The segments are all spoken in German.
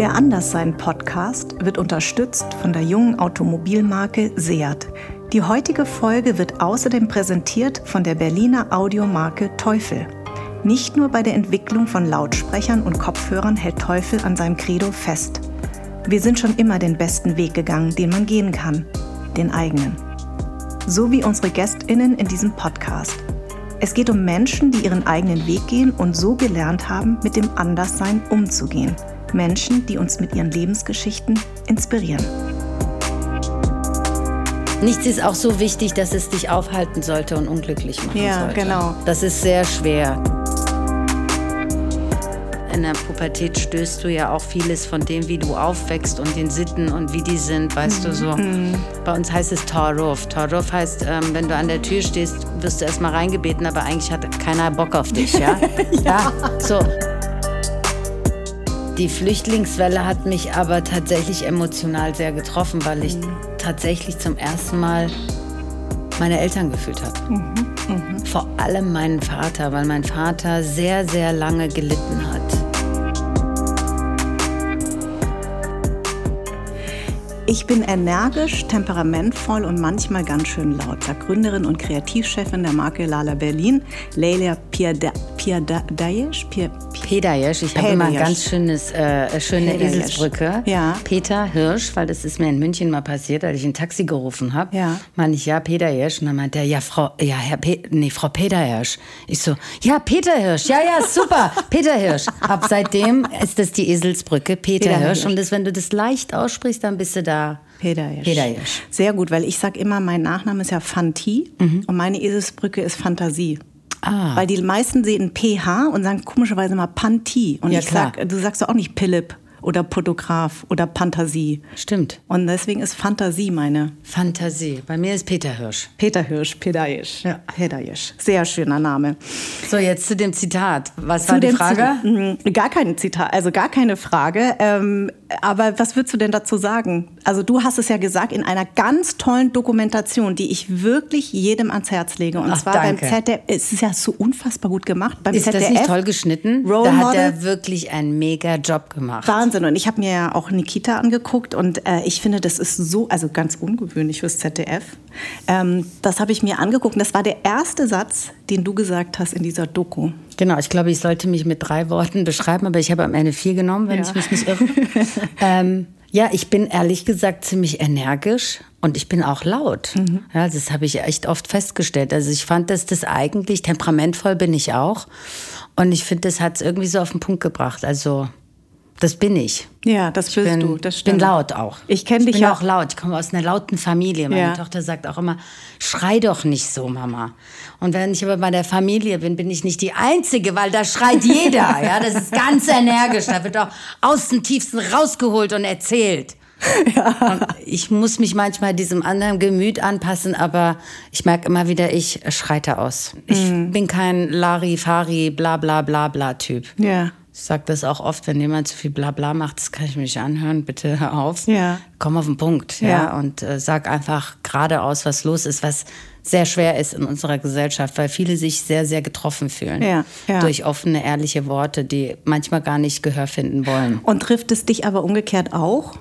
Der Anderssein-Podcast wird unterstützt von der jungen Automobilmarke Seat. Die heutige Folge wird außerdem präsentiert von der Berliner Audiomarke Teufel. Nicht nur bei der Entwicklung von Lautsprechern und Kopfhörern hält Teufel an seinem Credo fest. Wir sind schon immer den besten Weg gegangen, den man gehen kann, den eigenen. So wie unsere Gästinnen in diesem Podcast. Es geht um Menschen, die ihren eigenen Weg gehen und so gelernt haben, mit dem Anderssein umzugehen. Menschen, die uns mit ihren Lebensgeschichten inspirieren. Nichts ist auch so wichtig, dass es dich aufhalten sollte und unglücklich machen Ja, sollte. genau. Das ist sehr schwer. In der Pubertät stößt du ja auch vieles von dem, wie du aufwächst und den Sitten und wie die sind, weißt du so. Bei uns heißt es Torruf. Torruf heißt, ähm, wenn du an der Tür stehst, wirst du erstmal reingebeten, aber eigentlich hat keiner Bock auf dich, ja? ja. So. Die Flüchtlingswelle hat mich aber tatsächlich emotional sehr getroffen, weil ich tatsächlich zum ersten Mal meine Eltern gefühlt habe. Vor allem meinen Vater, weil mein Vater sehr, sehr lange gelitten hat. Ich bin energisch, temperamentvoll und manchmal ganz schön laut, sagt Gründerin und Kreativchefin der Marke Lala Berlin, Leila Piadayesh. Pedayesh, ich habe immer ein ganz schönes, äh, schöne Pedayesh. Eselsbrücke. Ja. Peter Hirsch, weil das ist mir in München mal passiert, als ich ein Taxi gerufen habe. Ja. Meine ich, ja, Pedayesh. Und dann meinte er, ja, Frau, ja, Herr Pe nee, Frau Pedayesh. Ich so, ja, Peter Hirsch, ja, ja, super, Peter Hirsch. Ab seitdem ist das die Eselsbrücke, Peter, Peter Hirsch. Hirsch. Und das, wenn du das leicht aussprichst, dann bist du da. Pedayesh. Pedayesh. Sehr gut, weil ich sage immer, mein Nachname ist ja Fanti und meine Eselsbrücke ist Fantasie. Ah. Weil die meisten sehen PH und sagen komischerweise mal Panti. Und Ja, ich klar. sag, du sagst doch auch nicht Philipp oder Fotograf oder Pantasie. Stimmt. Und deswegen ist Fantasie meine. Fantasie. Bei mir ist Peter Hirsch. Peter Hirsch, Pedayesh. Ja. Pedayesh. Sehr schöner Name. So, jetzt zu dem Zitat. Was war Zu die dem Frage? Zit- Mm, Gar kein Zitat, also gar keine Frage. Ähm, aber was würdest du denn dazu sagen? Also du hast es ja gesagt in einer ganz tollen Dokumentation, die ich wirklich jedem ans Herz lege. Und Ach, zwar danke. beim ZDF. Es ist ja so unfassbar gut gemacht. Beim Ist ZDF. das nicht toll geschnitten? Role da hat Model. er wirklich einen mega Job gemacht. Wahnsinn. Und ich habe mir ja auch Nikita angeguckt und äh, ich finde, das ist so, also ganz ungewöhnlich fürs ZDF. Ähm, das habe ich mir angeguckt und das war der erste Satz, den du gesagt hast in dieser Doku. Genau, ich glaube, ich sollte mich mit drei Worten beschreiben, aber ich habe am Ende vier genommen, wenn Ja. ich mich nicht irre. ähm, ja, ich bin ehrlich gesagt ziemlich energisch und ich bin auch laut. Mhm. Ja, das habe ich echt oft festgestellt. Also ich fand, dass das eigentlich temperamentvoll bin ich auch. Und ich finde, das hat es irgendwie so auf den Punkt gebracht. Also das bin ich. Ja, das Ich bist bin, du. Das ich bin stimmt. laut auch. Ich kenne dich bin ja auch laut. Ich komme aus einer lauten Familie. Meine Ja. Tochter sagt auch immer, schrei doch nicht so, Mama. Und wenn ich aber bei der Familie bin, bin ich nicht die Einzige, weil da schreit jeder. ja, das ist ganz energisch. Da wird auch aus dem Tiefsten rausgeholt und erzählt. Und ich muss mich manchmal diesem anderen Gemüt anpassen, aber ich merke immer wieder, ich schreite aus. Ich Mhm. bin kein Larifari, bla bla bla bla Typ. Ja. Ich sage das auch oft, wenn jemand zu viel Blabla macht, das kann ich mir nicht anhören, bitte hör auf. Ja. Komm auf den Punkt, ja, Ja. und äh, sag einfach geradeaus, was los ist, was sehr schwer ist in unserer Gesellschaft, weil viele sich sehr, sehr getroffen fühlen. Ja, ja. Durch offene, ehrliche Worte, die manchmal gar nicht Gehör finden wollen. Und trifft es dich aber umgekehrt auch?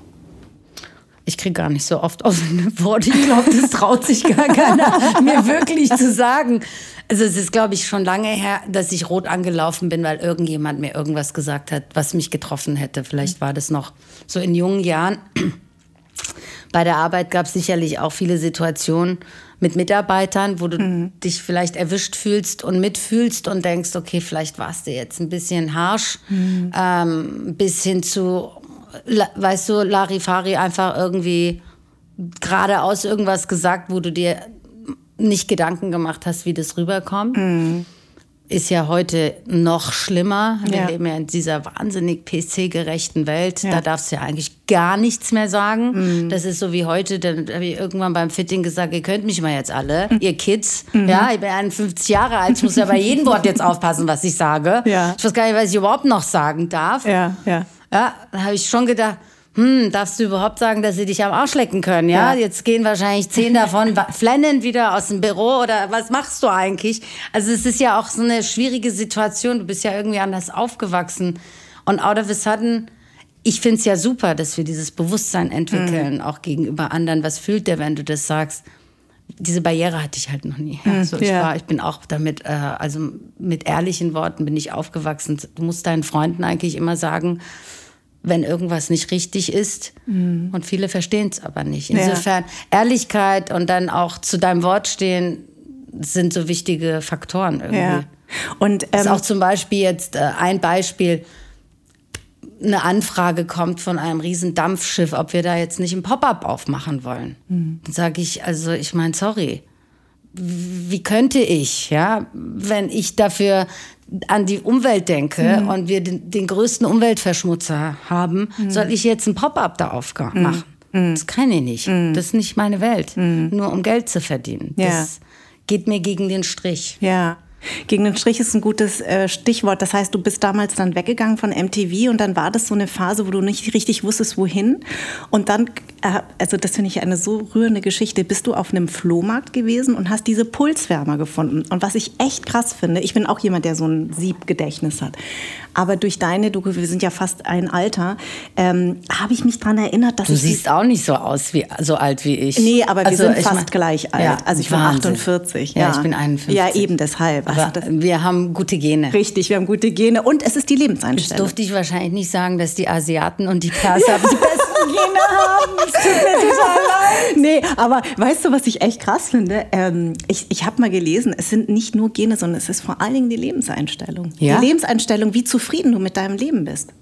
Ich kriege gar nicht so oft offene Worte. Ich glaube, das traut sich gar keiner, mir wirklich zu sagen. Also es ist, glaube ich, schon lange her, dass ich rot angelaufen bin, weil irgendjemand mir irgendwas gesagt hat, was mich getroffen hätte. Vielleicht war das noch so in jungen Jahren. Bei der Arbeit gab es sicherlich auch viele Situationen mit Mitarbeitern, wo du dich vielleicht erwischt fühlst und mitfühlst und denkst, okay, vielleicht warst du jetzt ein bisschen harsch, ähm, bis hin zu, weißt du, Larifari einfach irgendwie geradeaus irgendwas gesagt, wo du dir nicht Gedanken gemacht hast, wie das rüberkommt. Ist ja heute noch schlimmer. Wir Ja. leben ja in dieser wahnsinnig PC-gerechten Welt. Ja. Da darfst du ja eigentlich gar nichts mehr sagen. Das ist so wie heute, dann habe ich irgendwann beim Fitting gesagt, ihr könnt mich mal jetzt alle, ihr Kids. Ja, ich bin 51 Jahre alt, ich muss ja bei jedem Wort jetzt aufpassen, was ich sage. Ja. Ich weiß gar nicht, was ich überhaupt noch sagen darf. Ja, ja. Ja, da habe ich schon gedacht, hm, darfst du überhaupt sagen, dass sie dich am Arsch lecken können, ja? Ja. Jetzt gehen wahrscheinlich zehn davon flennen wieder aus dem Büro oder was machst du eigentlich? Also es ist ja auch so eine schwierige Situation. Du bist ja irgendwie anders aufgewachsen und out of a sudden ich finde es ja super, dass wir dieses Bewusstsein entwickeln, mhm. auch gegenüber anderen. Was fühlt der, wenn du das sagst? Diese Barriere hatte ich halt noch nie. Mhm, also ich, ja. war, ich bin auch damit, äh, also mit ehrlichen Worten bin ich aufgewachsen. Du musst deinen Freunden eigentlich immer sagen, wenn irgendwas nicht richtig ist. Mhm. Und viele verstehen es aber nicht. Insofern ja. Ehrlichkeit und dann auch zu deinem Wort stehen sind so wichtige Faktoren irgendwie. Ja. Und ähm, ist auch zum Beispiel jetzt äh, ein Beispiel eine Anfrage kommt von einem riesen Dampfschiff, ob wir da jetzt nicht ein Pop-up aufmachen wollen. Mhm. Dann sage ich, also ich meine, sorry, wie könnte ich, ja, wenn ich dafür an die Umwelt denke mhm. und wir den, den, größten Umweltverschmutzer haben, mhm. soll ich jetzt ein Pop-up da aufmachen? Mhm. Das kann ich nicht. Mhm. Das ist nicht meine Welt. Mhm. Nur um Geld zu verdienen. Ja. Das geht mir gegen den Strich. Ja. Gegen den Strich ist ein gutes äh, Stichwort. Das heißt, du bist damals dann weggegangen von MTV und dann war das so eine Phase, wo du nicht richtig wusstest, wohin. Und dann, äh, also das finde ich eine so rührende Geschichte, bist du auf einem Flohmarkt gewesen und hast diese Pulswärmer gefunden. Und was ich echt krass finde, ich bin auch jemand, der so ein Siebgedächtnis hat. Aber durch deine, du, wir sind ja fast ein Alter, ähm, habe ich mich daran erinnert, dass. Du siehst auch nicht so aus wie so alt wie ich. Nee, aber wir also, sind fast mein, gleich alt. Ja, also ich Wahnsinn. bin 48. Ja. ja, ich bin 51. Ja, eben deshalb. Also wir haben gute Gene. Richtig, wir haben gute Gene und es ist die Lebenseinstellung. Jetzt durfte ich wahrscheinlich nicht sagen, dass die Asiaten und die Perser die besten Gene haben. Es tut mir total leid. Nee, aber weißt du, was ich echt krass finde? Ähm, ich ich habe mal gelesen, es sind nicht nur Gene, sondern es ist vor allen Dingen die Lebenseinstellung. Ja? Die Lebenseinstellung, wie zufrieden du mit deinem Leben bist.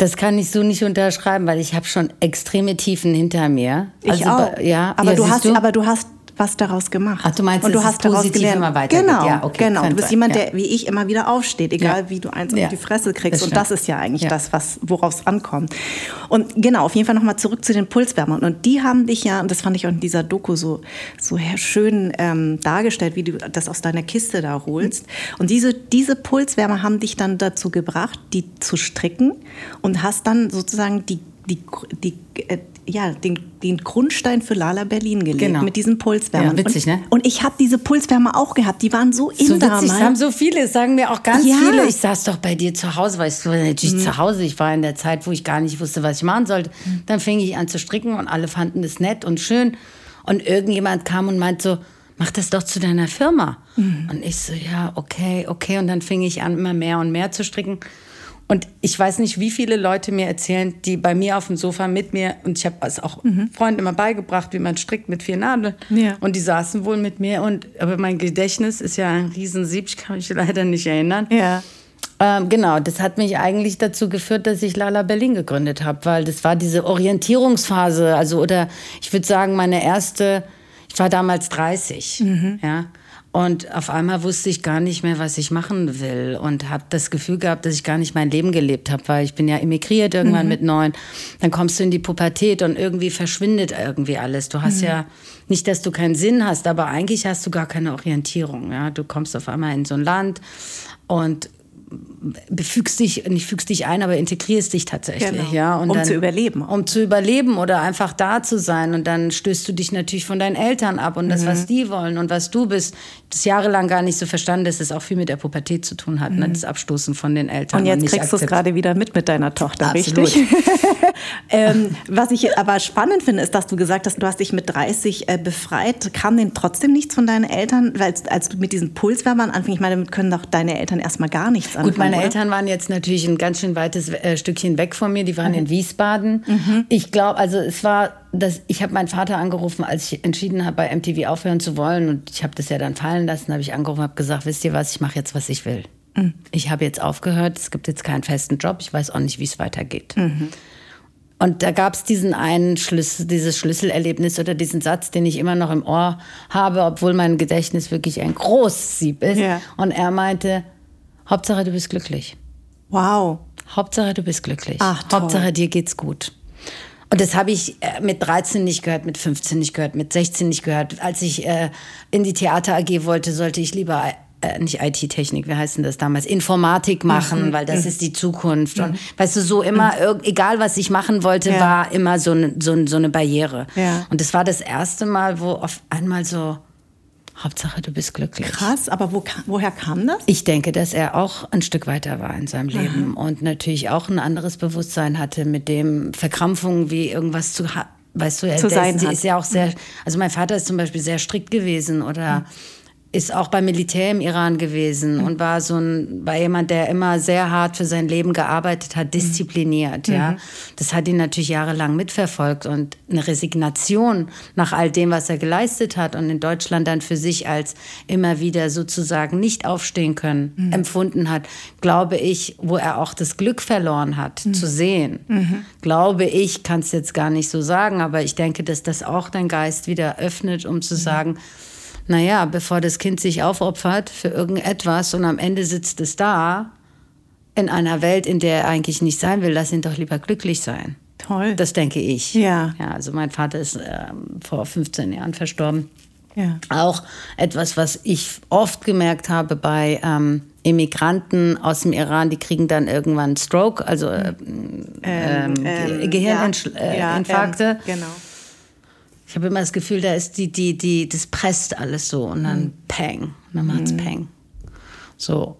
Das kann ich so nicht unterschreiben, weil ich habe schon extreme Tiefen hinter mir. Ich also, auch. Ja, aber, ja, du hast, du? aber du hast was daraus gemacht. Ach, du meinst, und du hast daraus gelernt. Genau, ja, okay, genau. Du bist sein. jemand, der ja. wie ich immer wieder aufsteht, egal ja. wie du eins auf die Fresse kriegst. Das und das ist ja eigentlich das, was worauf es ankommt. Und genau, auf jeden Fall nochmal zurück zu den Pulswärmern. Und die haben dich ja, und das fand ich auch in dieser Doku so so schön ähm, dargestellt, wie du das aus deiner Kiste da holst. Und diese diese Pulswärmer haben dich dann dazu gebracht, die zu stricken und hast dann sozusagen die die, die, äh, ja, den, den Grundstein für Lala Berlin gelegt genau. mit diesen Pulswärmern. Ja, witzig, und, ne? Und ich habe diese Pulswärmer auch gehabt. Die waren so in so damals. Das haben so viele, sagen mir auch ganz ja. viele. Ich saß doch bei dir zu Hause, weißt du, natürlich mhm. zu Hause. Ich war in der Zeit, wo ich gar nicht wusste, was ich machen sollte. Mhm. Dann fing ich an zu stricken und alle fanden es nett und schön. Und irgendjemand kam und meinte so, mach das doch zu deiner Firma. Mhm. Und ich so, ja, okay, okay. Und dann fing ich an, immer mehr und mehr zu stricken. Und ich weiß nicht, wie viele Leute mir erzählen, die bei mir auf dem Sofa mit mir, und ich habe es auch mhm. Freunden immer beigebracht, wie man strickt mit vier Nadeln. Ja. Und die saßen wohl mit mir. Und, aber mein Gedächtnis ist ja ein Riesensieb, ich kann mich leider nicht erinnern. Ja. Ähm, genau, das hat mich eigentlich dazu geführt, dass ich Lala Berlin gegründet habe, weil das war diese Orientierungsphase, also oder ich würde sagen, meine erste, ich war damals 30, mhm. ja. Und auf einmal wusste ich gar nicht mehr, was ich machen will und habe das Gefühl gehabt, dass ich gar nicht mein Leben gelebt habe, weil ich bin ja emigriert irgendwann mhm. mit neun. Dann kommst du in die Pubertät und irgendwie verschwindet irgendwie alles. Du hast mhm. ja nicht, dass du keinen Sinn hast, aber eigentlich hast du gar keine Orientierung. Ja, du kommst auf einmal in so ein Land und befügst dich, nicht fügst dich ein, aber integrierst dich tatsächlich, genau. ja. Und um dann, zu überleben. Um zu überleben oder einfach da zu sein. Und dann stößt du dich natürlich von deinen Eltern ab und das, was mhm. die wollen und was du bist. Das jahrelang gar nicht so verstanden, dass es auch viel mit der Pubertät zu tun hat, ne? mhm. ne? das Abstoßen von den Eltern. Und jetzt und kriegst du es gerade wieder mit mit deiner Tochter, Absolut. richtig? ähm, was ich aber spannend finde, ist, dass du gesagt hast, du hast dich mit 30 äh, befreit. Kam denn trotzdem nichts von deinen Eltern? Weil als du mit diesen Pulswärmern anfängst, ich meine, damit können doch deine Eltern erstmal gar nichts anfangen. Gut, meine oder? Eltern waren jetzt natürlich ein ganz schön weites äh, Stückchen weg von mir. Die waren mhm. in Wiesbaden. Mhm. Ich glaube, also es war, das, ich habe meinen Vater angerufen, als ich entschieden habe, bei MTV aufhören zu wollen. Und ich habe das ja dann fallen lassen, habe ich angerufen, habe gesagt, wisst ihr was, ich mache jetzt, was ich will. Mhm. Ich habe jetzt aufgehört, es gibt jetzt keinen festen Job, ich weiß auch nicht, wie es weitergeht. Mhm. Und da gab es diesen einen Schlüssel, dieses Schlüsselerlebnis oder diesen Satz, den ich immer noch im Ohr habe, obwohl mein Gedächtnis wirklich ein großes Sieb ist. Ja. Und er meinte, Hauptsache, du bist glücklich. Wow. Hauptsache, du bist glücklich. Ach, toll. Hauptsache, dir geht's gut. Und das habe ich äh, mit 13 nicht gehört, mit 15 nicht gehört, mit 16 nicht gehört. Als ich äh, in die Theater AG wollte, sollte ich lieber äh, nicht IT-Technik, wie heißt denn das damals? Informatik machen, mhm. weil das mhm. ist die Zukunft. Mhm. Und weißt du, so immer, mhm. egal was ich machen wollte, ja. war immer so, ne, so, so eine Barriere. Ja. Und das war das erste Mal, wo auf einmal so Hauptsache, du bist glücklich. Krass, aber wo, woher kam das? Ich denke, dass er auch ein Stück weiter war in seinem Leben Aha. und natürlich auch ein anderes Bewusstsein hatte, mit dem Verkrampfungen wie irgendwas zu weißt du, er zu sein ist, hat. ist ja auch sehr, also mein Vater ist zum Beispiel sehr strikt gewesen oder mhm ist auch beim Militär im Iran gewesen mhm. und war so ein, war jemand, der immer sehr hart für sein Leben gearbeitet hat, diszipliniert, mhm. ja. Das hat ihn natürlich jahrelang mitverfolgt und eine Resignation nach all dem, was er geleistet hat und in Deutschland dann für sich als immer wieder sozusagen nicht aufstehen können, mhm. empfunden hat, glaube ich, wo er auch das Glück verloren hat, mhm. zu sehen. Mhm. Glaube ich, kann es jetzt gar nicht so sagen, aber ich denke, dass das auch dein Geist wieder öffnet, um zu mhm. sagen, naja, bevor das Kind sich aufopfert für irgendetwas und am Ende sitzt es da in einer Welt, in der er eigentlich nicht sein will, lass ihn doch lieber glücklich sein. Toll. Das denke ich. Ja. ja also mein Vater ist äh, vor 15 Jahren verstorben. Ja. Auch etwas, was ich oft gemerkt habe bei ähm, Immigranten aus dem Iran, die kriegen dann irgendwann Stroke, also äh, ähm, ähm, Gehirninfarkte. Ja, äh, genau. Ich habe immer das Gefühl, da ist die, die, die, das presst alles so und dann mhm. Peng, und dann macht's mhm. Peng. So.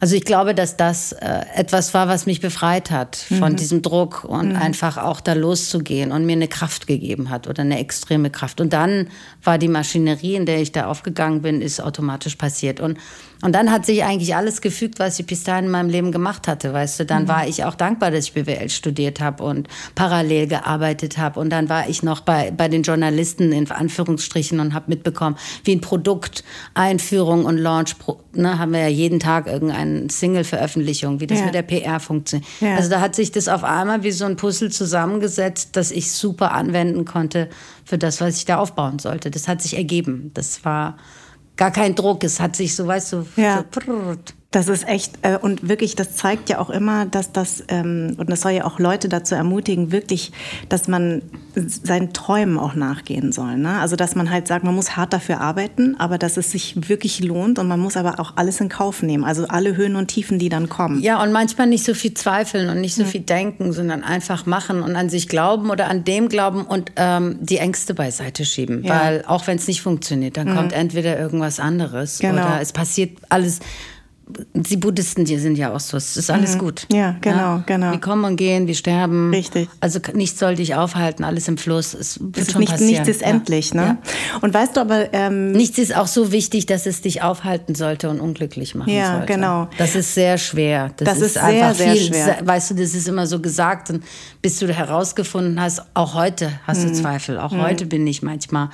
Also ich glaube, dass das äh, etwas war, was mich befreit hat von mhm. diesem Druck und mhm. einfach auch da loszugehen und mir eine Kraft gegeben hat oder eine extreme Kraft. Und dann war die Maschinerie, in der ich da aufgegangen bin, ist automatisch passiert. Und und dann hat sich eigentlich alles gefügt, was ich bis dahin in meinem Leben gemacht hatte, weißt du. Dann mhm. war ich auch dankbar, dass ich BWL studiert habe und parallel gearbeitet habe. Und dann war ich noch bei, bei den Journalisten in Anführungsstrichen und habe mitbekommen, wie ein Produkt, Einführung und Launch, ne, haben wir ja jeden Tag irgendeine Single-Veröffentlichung, wie das ja. mit der PR funktioniert. Ja. Also da hat sich das auf einmal wie so ein Puzzle zusammengesetzt, das ich super anwenden konnte für das, was ich da aufbauen sollte. Das hat sich ergeben. Das war gar kein Druck. Es hat sich so, weißt du, ja. so das ist echt, äh, und wirklich, das zeigt ja auch immer, dass das, ähm, und das soll ja auch Leute dazu ermutigen, wirklich, dass man seinen Träumen auch nachgehen soll. Ne? Also, dass man halt sagt, man muss hart dafür arbeiten, aber dass es sich wirklich lohnt und man muss aber auch alles in Kauf nehmen. Also alle Höhen und Tiefen, die dann kommen. Ja, und manchmal nicht so viel zweifeln und nicht so viel denken, sondern einfach machen und an sich glauben oder an dem glauben und ähm, die Ängste beiseite schieben. Ja. Weil auch wenn es nicht funktioniert, dann mhm. kommt entweder irgendwas anderes genau. oder es passiert alles die Buddhisten, die sind ja auch so, es ist alles mhm. gut. Ja, genau, ja? genau. Wir kommen und gehen, wir sterben. Richtig. Also nichts soll dich aufhalten, alles im Fluss. Es wird es schon nicht, passieren. Nichts ist endlich, ne? Ja. Und weißt du aber... Ähm, nichts ist auch so wichtig, dass es dich aufhalten sollte und unglücklich machen ja, sollte. Ja, genau. Das ist sehr schwer. Das, das ist, ist, einfach sehr, viel, sehr schwer. Weißt du, das ist immer so gesagt und bis du herausgefunden hast, auch heute hast du mhm. Zweifel. Auch mhm. heute bin ich manchmal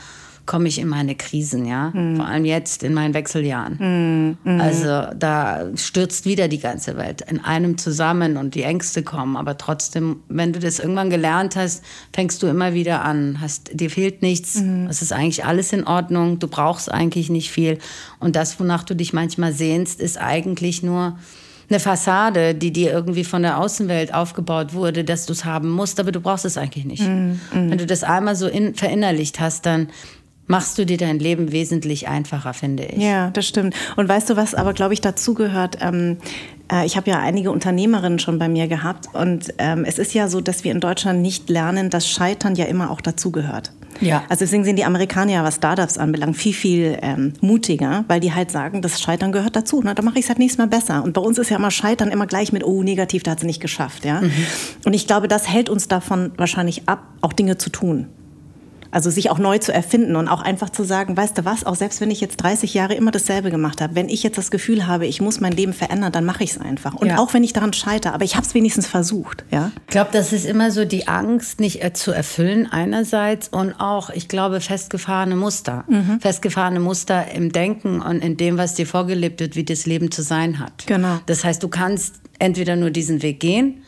komme ich in meine Krisen, ja. Mhm. Vor allem jetzt in meinen Wechseljahren. Mhm. Also da stürzt wieder die ganze Welt in einem zusammen und die Ängste kommen. Aber trotzdem, wenn du das irgendwann gelernt hast, fängst du immer wieder an. Hast, dir fehlt nichts. Mhm. Es ist eigentlich alles in Ordnung. Du brauchst eigentlich nicht viel. Und das, wonach du dich manchmal sehnst, ist eigentlich nur eine Fassade, die dir irgendwie von der Außenwelt aufgebaut wurde, dass du es haben musst, aber du brauchst es eigentlich nicht. Mm, mm. Wenn du das einmal so in, verinnerlicht hast, dann machst du dir dein Leben wesentlich einfacher, finde ich. Ja, das stimmt. Und weißt du, was aber, glaube ich, dazugehört? Ähm, äh, ich habe ja einige Unternehmerinnen schon bei mir gehabt und ähm, es ist ja so, dass wir in Deutschland nicht lernen, dass Scheitern ja immer auch dazugehört. Ja. Also deswegen sind die Amerikaner ja, was Startups anbelangt, viel, viel ähm, mutiger, weil die halt sagen, das Scheitern gehört dazu. Ne? Da mache ich es halt nächstes Mal besser. Und bei uns ist ja immer Scheitern immer gleich mit, oh, negativ, da hat sie nicht geschafft. Ja? Mhm. Und ich glaube, das hält uns davon wahrscheinlich ab, auch Dinge zu tun. Also sich auch neu zu erfinden und auch einfach zu sagen, weißt du was, auch selbst wenn ich jetzt 30 Jahre immer dasselbe gemacht habe, wenn ich jetzt das Gefühl habe, ich muss mein Leben verändern, dann mache ich es einfach. Und ja. auch wenn ich daran scheitere, aber ich habe es wenigstens versucht. Ja? Ich glaube, das ist immer so die Angst, nicht äh, zu erfüllen einerseits und auch, ich glaube, festgefahrene Muster. Mhm. Festgefahrene Muster im Denken und in dem, was dir vorgelebt wird, wie das Leben zu sein hat. Genau. Das heißt, du kannst entweder nur diesen Weg gehen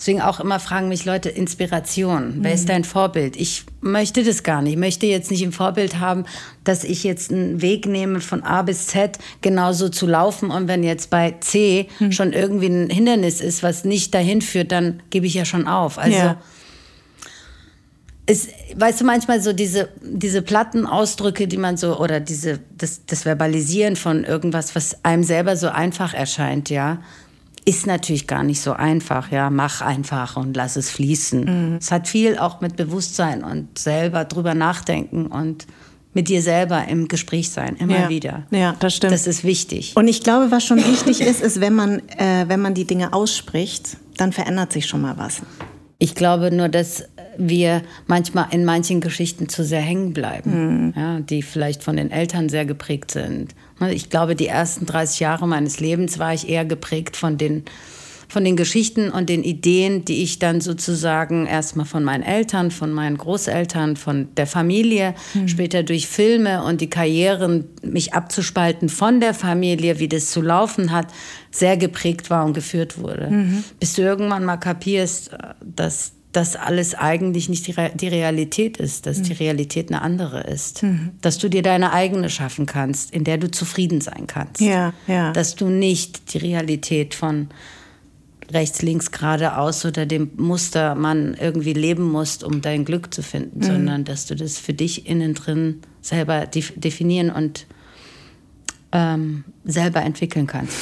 Deswegen auch immer fragen mich Leute, Inspiration, wer ist mhm. dein Vorbild? Ich möchte das gar nicht. Ich möchte jetzt nicht im Vorbild haben, dass ich jetzt einen Weg nehme von A bis Z genauso zu laufen und wenn jetzt bei C mhm. schon irgendwie ein Hindernis ist, was nicht dahin führt, dann gebe ich ja schon auf. Also ja. Es, weißt du, manchmal so diese, diese platten Ausdrücke, die man so, oder diese, das, das Verbalisieren von irgendwas, was einem selber so einfach erscheint, ja ist natürlich gar nicht so einfach. Ja, mach einfach und lass es fließen. Mhm. Es hat viel auch mit Bewusstsein und selber drüber nachdenken und mit dir selber im Gespräch sein, immer ja. wieder. Ja, das stimmt. Das ist wichtig. Und ich glaube, was schon wichtig ist, ist, wenn man, äh, wenn man die Dinge ausspricht, dann verändert sich schon mal was. Ich glaube nur, dass wir manchmal in manchen Geschichten zu sehr hängen bleiben, mhm. ja, die vielleicht von den Eltern sehr geprägt sind. Ich glaube, die ersten 30 Jahre meines Lebens war ich eher geprägt von den von den Geschichten und den Ideen, die ich dann sozusagen erstmal von meinen Eltern, von meinen Großeltern, von der Familie, mhm. später durch Filme und die Karrieren, mich abzuspalten von der Familie, wie das zu laufen hat, sehr geprägt war und geführt wurde. Mhm. Bis du irgendwann mal kapierst, dass das alles eigentlich nicht die, Re die Realität ist, dass mhm. die Realität eine andere ist. Mhm. Dass du dir deine eigene schaffen kannst, in der du zufrieden sein kannst. Ja, ja. Dass du nicht die Realität von rechts, links, geradeaus oder dem Muster man irgendwie leben musst, um dein Glück zu finden, mhm. sondern dass du das für dich innen drin selber definieren und ähm, selber entwickeln kannst.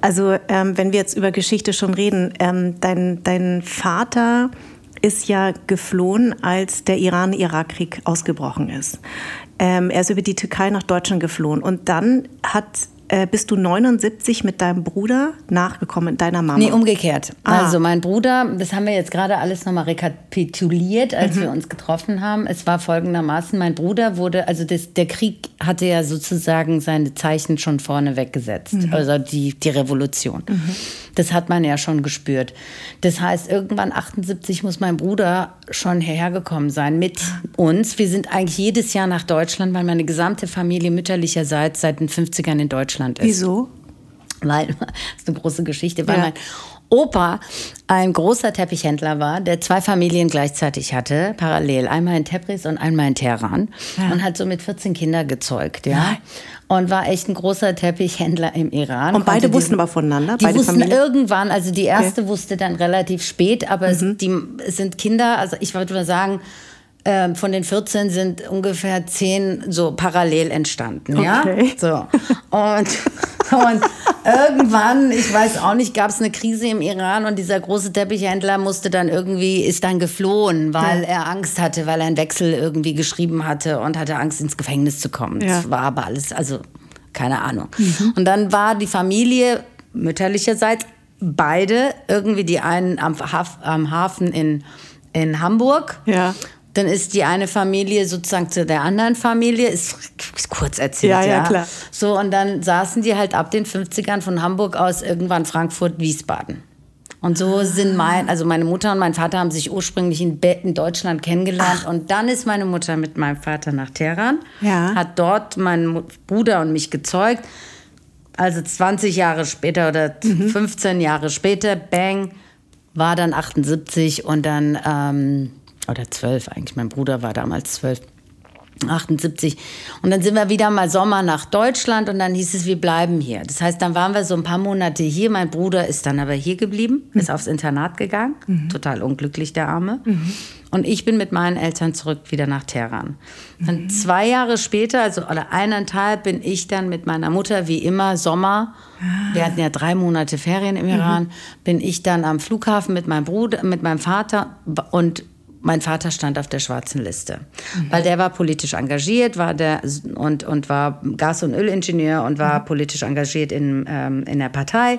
Also ähm, wenn wir jetzt über Geschichte schon reden, ähm, dein, dein Vater ist ja geflohen, als der Iran-Irak-Krieg ausgebrochen ist. Ähm, er ist über die Türkei nach Deutschland geflohen und dann hat äh, bist du 79 mit deinem Bruder nachgekommen, deiner Mama? Nee, umgekehrt. Ah. Also mein Bruder, das haben wir jetzt gerade alles nochmal rekapituliert, als mhm. wir uns getroffen haben. Es war folgendermaßen, mein Bruder wurde, also das, der Krieg hatte ja sozusagen seine Zeichen schon vorne weggesetzt, mhm. also die, die Revolution. Mhm. Das hat man ja schon gespürt. Das heißt, irgendwann 78 muss mein Bruder schon hierher gekommen sein mit uns. Wir sind eigentlich jedes Jahr nach Deutschland, weil meine gesamte Familie mütterlicherseits seit den 50ern in Deutschland ist. Wieso? Weil, das ist eine große Geschichte, weil ja. mein Opa ein großer Teppichhändler war, der zwei Familien gleichzeitig hatte, parallel. Einmal in Tebris und einmal in Teheran. Ja. Und hat so mit 14 Kinder gezeugt, ja. Und war echt ein großer Teppichhändler im Iran. Und beide wussten aber voneinander? Die wussten Familien? irgendwann, also die erste okay. wusste dann relativ spät, aber mhm. es, die, es sind Kinder, also ich würde mal sagen, ähm, von den 14 sind ungefähr 10 so parallel entstanden. Okay. Ja? So. Und, und irgendwann, ich weiß auch nicht, gab es eine Krise im Iran und dieser große Teppichhändler musste dann irgendwie, ist dann geflohen, weil ja. er Angst hatte, weil er einen Wechsel irgendwie geschrieben hatte und hatte Angst, ins Gefängnis zu kommen. Ja. Das war aber alles, also keine Ahnung. Mhm. Und dann war die Familie mütterlicherseits beide irgendwie die einen am, Haf am Hafen in, in Hamburg. Ja dann ist die eine Familie sozusagen zu der anderen Familie, ist, kurz erzählt, ja, ja, ja, klar. So, und dann saßen die halt ab den 50ern von Hamburg aus irgendwann Frankfurt, Wiesbaden. Und so sind mein, also meine Mutter und mein Vater haben sich ursprünglich in, in Deutschland kennengelernt. Ach. Und dann ist meine Mutter mit meinem Vater nach Teheran, ja. hat dort meinen Bruder und mich gezeugt. Also 20 Jahre später oder mhm. 15 Jahre später, bang, war dann 78 und dann ähm, oder zwölf eigentlich. Mein Bruder war damals zwölf. 78. Und dann sind wir wieder mal Sommer nach Deutschland und dann hieß es, wir bleiben hier. Das heißt, dann waren wir so ein paar Monate hier. Mein Bruder ist dann aber hier geblieben, mhm. ist aufs Internat gegangen. Mhm. Total unglücklich, der Arme. Mhm. Und ich bin mit meinen Eltern zurück wieder nach Teheran. Dann mhm. zwei Jahre später, also oder eineinhalb, bin ich dann mit meiner Mutter, wie immer, Sommer. Ah. Wir hatten ja drei Monate Ferien im Iran. Mhm. Bin ich dann am Flughafen mit meinem Bruder, mit meinem Vater und mein Vater stand auf der schwarzen Liste, mhm. weil der war politisch engagiert, war der und, und war Gas- und Ölingenieur und war mhm. politisch engagiert in, ähm, in der Partei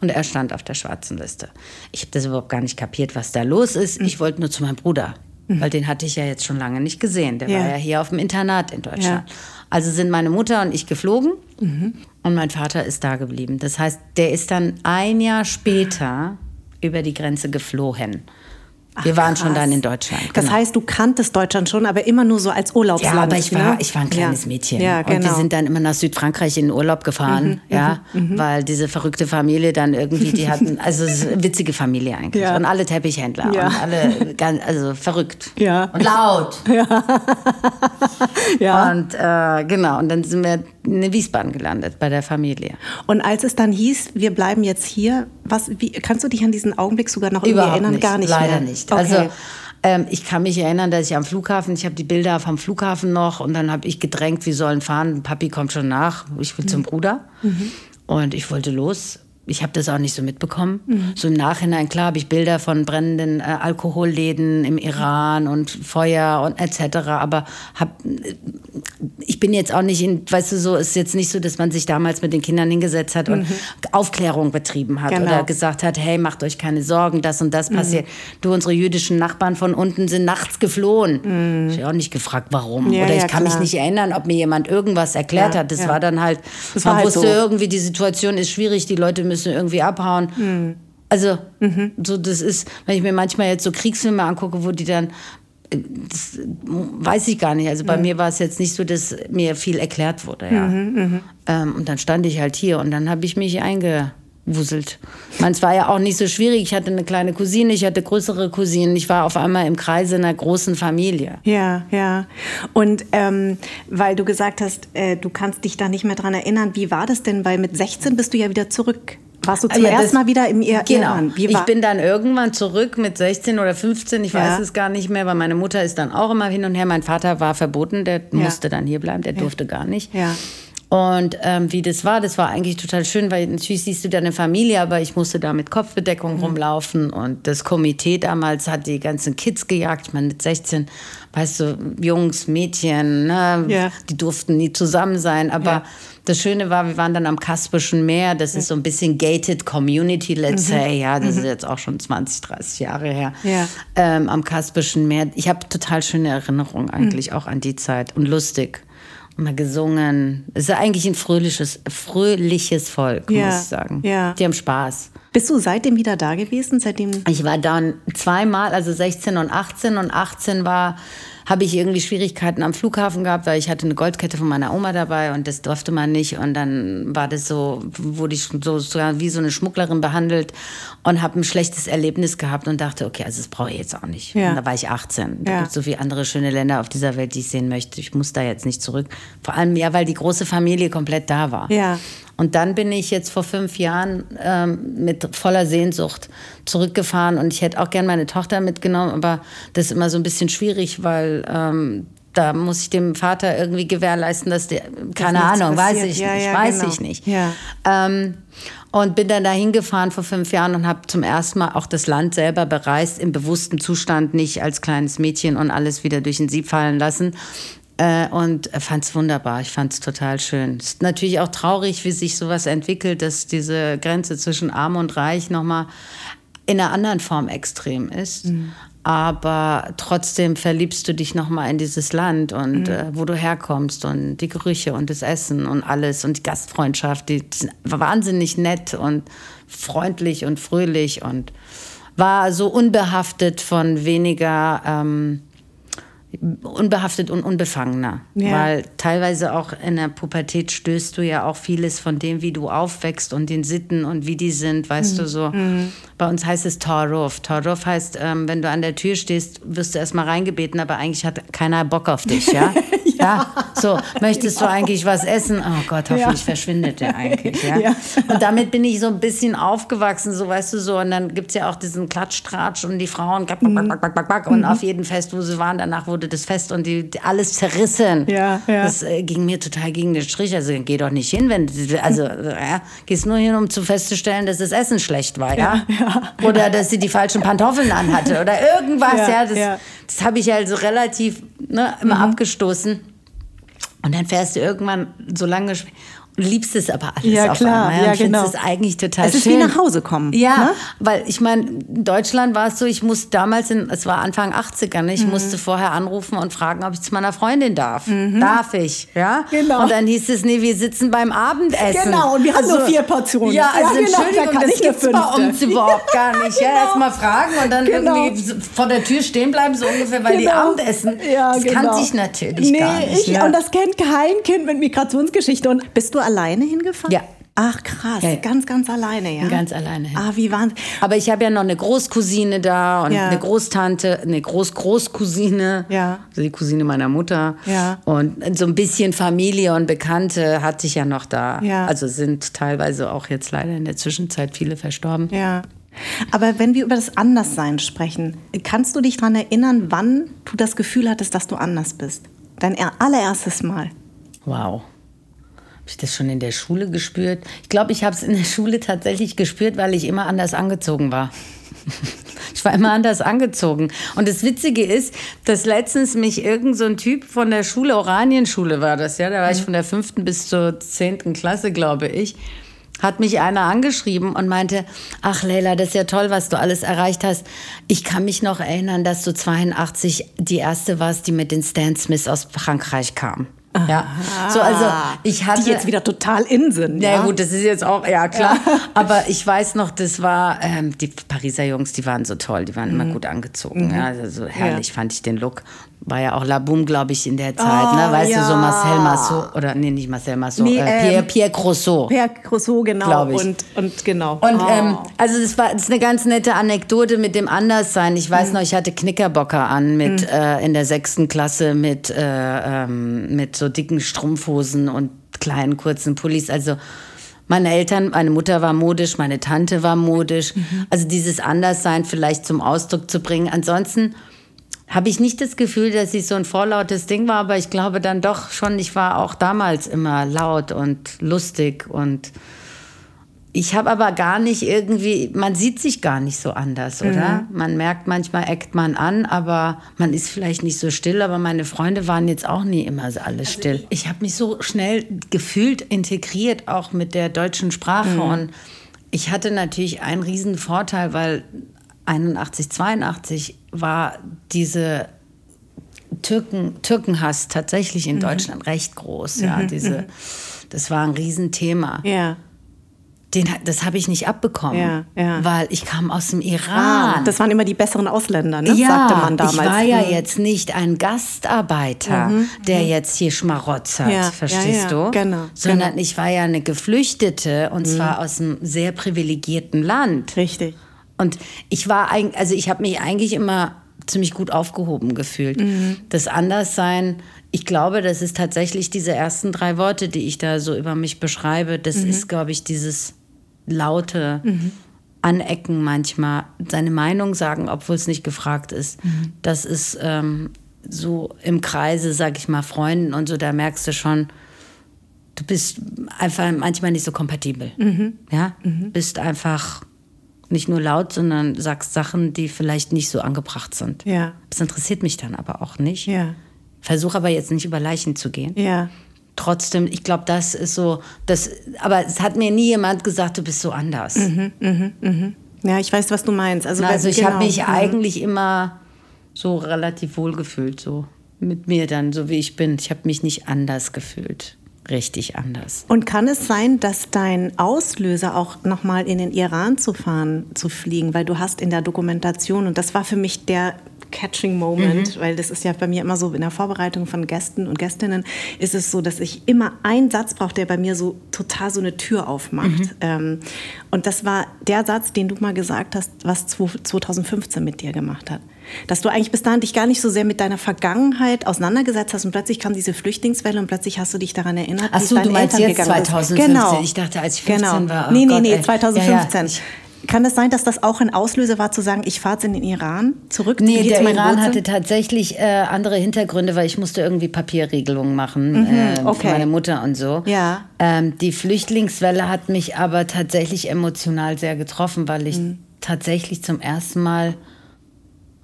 und er stand auf der schwarzen Liste. Ich habe das überhaupt gar nicht kapiert, was da los ist. Mhm. Ich wollte nur zu meinem Bruder, mhm. weil den hatte ich ja jetzt schon lange nicht gesehen. Der ja. war ja hier auf dem Internat in Deutschland. Ja. Also sind meine Mutter und ich geflogen mhm. und mein Vater ist da geblieben. Das heißt, der ist dann ein Jahr später über die Grenze geflohen. Ach, wir waren krass. schon dann in Deutschland. Genau. Das heißt, du kanntest Deutschland schon, aber immer nur so als Urlaubsland. Ja, aber ich war, ne? ich war ein kleines ja. Mädchen. Ja, genau. Und wir sind dann immer nach Südfrankreich in den Urlaub gefahren, mhm, ja, mhm, mhm. weil diese verrückte Familie dann irgendwie, die hatten, also witzige Familie eigentlich. Ja. Und alle Teppichhändler ja. und alle, ganz, also verrückt. Ja. Und laut. Ja. ja. Und äh, genau, und dann sind wir in Wiesbaden gelandet bei der Familie. Und als es dann hieß, wir bleiben jetzt hier, was, wie, kannst du dich an diesen Augenblick sogar noch irgendwie erinnern? Nicht, Gar nicht. Leider mehr. nicht. Okay. Also ähm, ich kann mich erinnern, dass ich am Flughafen, ich habe die Bilder vom Flughafen noch und dann habe ich gedrängt, wir sollen fahren. Papi kommt schon nach, ich will mhm. zum Bruder. Mhm. Und ich wollte los ich habe das auch nicht so mitbekommen. Mhm. So im Nachhinein, klar, habe ich Bilder von brennenden äh, Alkoholläden im Iran und Feuer und etc. Aber hab, äh, ich bin jetzt auch nicht in, weißt du, so ist jetzt nicht so, dass man sich damals mit den Kindern hingesetzt hat und mhm. Aufklärung betrieben hat genau. oder gesagt hat, hey, macht euch keine Sorgen, das und das mhm. passiert. Du, unsere jüdischen Nachbarn von unten sind nachts geflohen. Mhm. Ich habe auch nicht gefragt, warum. Ja, oder ich ja, kann klar. mich nicht erinnern, ob mir jemand irgendwas erklärt ja, hat. Das war dann halt, das man halt wusste so. irgendwie, die Situation ist schwierig, die Leute müssen müssen irgendwie abhauen. Mhm. Also, mhm. so das ist, wenn ich mir manchmal jetzt so Kriegsfilme angucke, wo die dann äh, das weiß ich gar nicht. Also bei mhm. mir war es jetzt nicht so, dass mir viel erklärt wurde. Ja. Mhm, mhm. ähm, und dann stand ich halt hier und dann habe ich mich eingewuselt. Meine, es war ja auch nicht so schwierig. Ich hatte eine kleine Cousine, ich hatte größere Cousinen. Ich war auf einmal im Kreise einer großen Familie. Ja, ja. Und ähm, weil du gesagt hast, äh, du kannst dich da nicht mehr dran erinnern, wie war das denn? Weil mit 16 bist du ja wieder zurück warst du ah, zuerst ja, mal wieder im Ir genau. Iran? Genau. Ich bin dann irgendwann zurück mit 16 oder 15, ich ja. weiß es gar nicht mehr, weil meine Mutter ist dann auch immer hin und her. Mein Vater war verboten, der ja. musste dann hier bleiben, der durfte gar nicht. Ja. Und ähm, wie das war, das war eigentlich total schön, weil natürlich siehst du deine Familie, aber ich musste da mit Kopfbedeckung mhm. rumlaufen. Und das Komitee damals hat die ganzen Kids gejagt. Ich meine, mit 16, weißt du, Jungs, Mädchen, ne? ja. die durften nie zusammen sein. Aber ja. das Schöne war, wir waren dann am Kaspischen Meer. Das ja. ist so ein bisschen gated Community, let's mhm. say. Ja, das mhm. ist jetzt auch schon 20, 30 Jahre her. Ähm, am Kaspischen Meer. Ich habe total schöne Erinnerungen eigentlich mhm. auch an die Zeit und lustig mal gesungen. Es ist eigentlich ein fröhliches, fröhliches Volk, ja, muss ich sagen. Ja. Die haben Spaß. Bist du seitdem wieder da gewesen? Seitdem ich war dann zweimal, also 16 und 18 und 18 war habe ich irgendwie Schwierigkeiten am Flughafen gehabt, weil ich hatte eine Goldkette von meiner Oma dabei und das durfte man nicht. Und dann war das so, wurde ich so sogar wie so eine Schmugglerin behandelt und habe ein schlechtes Erlebnis gehabt und dachte, okay, also das brauche ich jetzt auch nicht. Ja. Und da war ich 18. Da ja. gibt es so viele andere schöne Länder auf dieser Welt, die ich sehen möchte. Ich muss da jetzt nicht zurück. Vor allem ja, weil die große Familie komplett da war. Ja. Und dann bin ich jetzt vor fünf Jahren ähm, mit voller Sehnsucht zurückgefahren und ich hätte auch gern meine Tochter mitgenommen, aber das ist immer so ein bisschen schwierig, weil ähm, da muss ich dem Vater irgendwie gewährleisten, dass der, keine dass Ahnung, weiß ich ja, nicht, ja, weiß genau. ich nicht. Ja. Ähm, und bin dann dahin gefahren vor fünf Jahren und habe zum ersten Mal auch das Land selber bereist, im bewussten Zustand, nicht als kleines Mädchen und alles wieder durch den Sieb fallen lassen. Äh, und fand es wunderbar. Ich fand es total schön. Es ist natürlich auch traurig, wie sich sowas entwickelt, dass diese Grenze zwischen Arm und Reich nochmal in einer anderen Form extrem ist. Mhm. Aber trotzdem verliebst du dich nochmal in dieses Land und mhm. äh, wo du herkommst und die Gerüche und das Essen und alles und die Gastfreundschaft. Die, die sind wahnsinnig nett und freundlich und fröhlich und war so unbehaftet von weniger. Ähm, unbehaftet und unbefangener. Ja. Weil teilweise auch in der Pubertät stößt du ja auch vieles von dem, wie du aufwächst und den Sitten und wie die sind, weißt mhm. du so. Mhm. Bei uns heißt es Toruf. Toruf heißt, ähm, wenn du an der Tür stehst, wirst du erstmal reingebeten, aber eigentlich hat keiner Bock auf dich, ja? ja. ja. So, möchtest genau. du eigentlich was essen? Oh Gott, hoffentlich ja. verschwindet der eigentlich, ja? ja? Und damit bin ich so ein bisschen aufgewachsen, so weißt du so. Und dann gibt es ja auch diesen Klatschtratsch und die Frauen, back, back, back, back, back, back. Und mhm. auf jedem Fest, wo sie waren, danach wurde das Fest und die, alles zerrissen. Ja, ja. Das äh, ging mir total gegen den Strich. Also geh doch nicht hin, wenn also ja, gehst nur hin, um zu festzustellen, dass das Essen schlecht war, ja. ja oder dass sie die falschen Pantoffeln anhatte oder irgendwas, ja. das, das habe ich also relativ ne, immer mhm. abgestoßen. Und dann fährst du irgendwann so lange liebst es aber alles ja, auf klar. einmal. Ja, und genau. es eigentlich total es ist schön. wie nach Hause kommen. Ja, ne? weil ich meine, in Deutschland war es so, ich musste damals, in, es war Anfang 80er, ne? ich mhm. musste vorher anrufen und fragen, ob ich zu meiner Freundin darf. Mhm. Darf ich? Ja? Genau. Und dann hieß es, nee, wir sitzen beim Abendessen. Genau, und wir haben also, nur vier Portionen. Ja, also ja, genau, Entschuldigung, da das gibt es bei uns überhaupt gar nicht. genau. Ja, erst mal fragen und dann genau. irgendwie vor der Tür stehen bleiben, so ungefähr, weil genau. die Abendessen. Ja, das genau. kannte ich natürlich nee, gar nicht. Ich, ja. Und das kennt kein Kind mit Migrationsgeschichte. Und bist du alleine hingefahren? gefahren? Ja. Ach krass, ja. ganz, ganz alleine, ja? Ganz alleine. Ja. Ah, wie waren Aber ich habe ja noch eine Großcousine da und ja. eine Großtante, eine Groß-Großcousine, ja. also die Cousine meiner Mutter. Ja. Und so ein bisschen Familie und Bekannte hatte ich ja noch da. Ja. Also sind teilweise auch jetzt leider in der Zwischenzeit viele verstorben. Ja. Aber wenn wir über das Anderssein sprechen, kannst du dich daran erinnern, wann du das Gefühl hattest, dass du anders bist? Dein allererstes Mal. Wow ich das schon in der Schule gespürt? Ich glaube, ich habe es in der Schule tatsächlich gespürt, weil ich immer anders angezogen war. Ich war immer anders angezogen. Und das Witzige ist, dass letztens mich irgend so ein Typ von der Schule, Oranienschule war das, ja, da war ich mhm. von der fünften bis zur zehnten Klasse, glaube ich, hat mich einer angeschrieben und meinte, ach Leila, das ist ja toll, was du alles erreicht hast. Ich kann mich noch erinnern, dass du 82 die erste warst, die mit den Stan Smiths aus Frankreich kam. Ja, so also ich hatte die jetzt wieder total in sind. Ja, ja gut, das ist jetzt auch ja klar. Ja. Aber ich weiß noch, das war ähm, die Pariser Jungs, die waren so toll, die waren mhm. immer gut angezogen. Mhm. Ja, also herrlich ja. fand ich den Look war ja auch La Boom, glaube ich, in der Zeit, oh, ne? Weißt ja. du, so Marcel Marceau, oder nee, nicht Marcel Marceau, nee, äh, Pierre, ähm, Pierre Crousseau. Pierre Crousseau, genau. Ich. Und, und genau. Und oh. ähm, also das war das ist eine ganz nette Anekdote mit dem Anderssein. Ich weiß mhm. noch, ich hatte Knickerbocker an mit mhm. äh, in der sechsten Klasse mit, äh, ähm, mit so dicken Strumpfhosen und kleinen kurzen Pullis. Also meine Eltern, meine Mutter war modisch, meine Tante war modisch. Mhm. Also dieses Anderssein vielleicht zum Ausdruck zu bringen. Ansonsten habe ich nicht das Gefühl, dass ich so ein vorlautes Ding war, aber ich glaube dann doch schon, ich war auch damals immer laut und lustig und ich habe aber gar nicht irgendwie, man sieht sich gar nicht so anders, oder? Mhm. Man merkt manchmal, eckt man an, aber man ist vielleicht nicht so still. Aber meine Freunde waren jetzt auch nie immer so alles also still. Ich, ich habe mich so schnell gefühlt integriert, auch mit der deutschen Sprache. Mhm. Und ich hatte natürlich einen riesen Vorteil, weil 81, 82 war diese Türken, Türkenhass tatsächlich in mhm. Deutschland recht groß. Ja, mhm. diese, mhm. das war ein Riesenthema. Ja. Den, das habe ich nicht abbekommen, ja, ja. weil ich kam aus dem Iran. Ah, das waren immer die besseren Ausländer, ne? ja, sagte man damals. Ich war ja mhm. jetzt nicht ein Gastarbeiter, mhm, der mhm. jetzt hier schmarotzert, ja, verstehst du? Genau, Sondern genau. ich war ja eine Geflüchtete und zwar aus einem sehr privilegierten Land. Richtig. Und ich war eigentlich, also ich habe mich eigentlich immer ziemlich gut aufgehoben gefühlt. Mhm. Das Anderssein, ich glaube, das ist tatsächlich diese ersten drei Worte, die ich da so über mich beschreibe. Das mhm. ist, glaube ich, dieses laute mhm. Anecken manchmal, seine Meinung sagen, obwohl es nicht gefragt ist. Mhm. Das ist ähm, so im Kreise, sag ich mal, Freunden und so, da merkst du schon, du bist einfach manchmal nicht so kompatibel. Mhm. Ja, mhm. bist einfach nicht nur laut, sondern sagst Sachen, die vielleicht nicht so angebracht sind. Ja. Das interessiert mich dann aber auch nicht. Ja. Versuche aber jetzt nicht über Leichen zu gehen. Ja. Trotzdem, ich glaube, das ist so, das, aber es hat mir nie jemand gesagt, du bist so anders. Mhm, mhm, mhm. Ja, ich weiß, was du meinst. Also, also ich genau. habe mich mhm. eigentlich immer so relativ wohl gefühlt, so mit mir dann, so wie ich bin. Ich habe mich nicht anders gefühlt richtig anders. Und kann es sein, dass dein Auslöser auch nochmal in den Iran zu fahren, zu fliegen, weil du hast in der Dokumentation, und das war für mich der Catching Moment, mhm. weil das ist ja bei mir immer so in der Vorbereitung von Gästen und Gästinnen, ist es so, dass ich immer einen Satz brauche, der bei mir so total so eine Tür aufmacht. Mhm. Ähm, und das war der Satz, den du mal gesagt hast, was 2015 mit dir gemacht hat. Dass du eigentlich bis dahin dich gar nicht so sehr mit deiner Vergangenheit auseinandergesetzt hast und plötzlich kam diese Flüchtlingswelle und plötzlich hast du dich daran erinnert, Ach so, wie es deinen Eltern jetzt gegangen 2015. ist. Genau. Ich dachte, als ich 15 genau. war. Oh nee, nee, Gott, nee, 2015. Ja, ja. Kann das sein, dass das auch ein Auslöser war, zu sagen, ich fahre jetzt in den Iran zurück? Nee, der Iran hatte tatsächlich äh, andere Hintergründe, weil ich musste irgendwie Papierregelungen machen mhm, äh, okay. für meine Mutter und so. Ja. Ähm, die Flüchtlingswelle hat mich aber tatsächlich emotional sehr getroffen, weil ich mhm. tatsächlich zum ersten Mal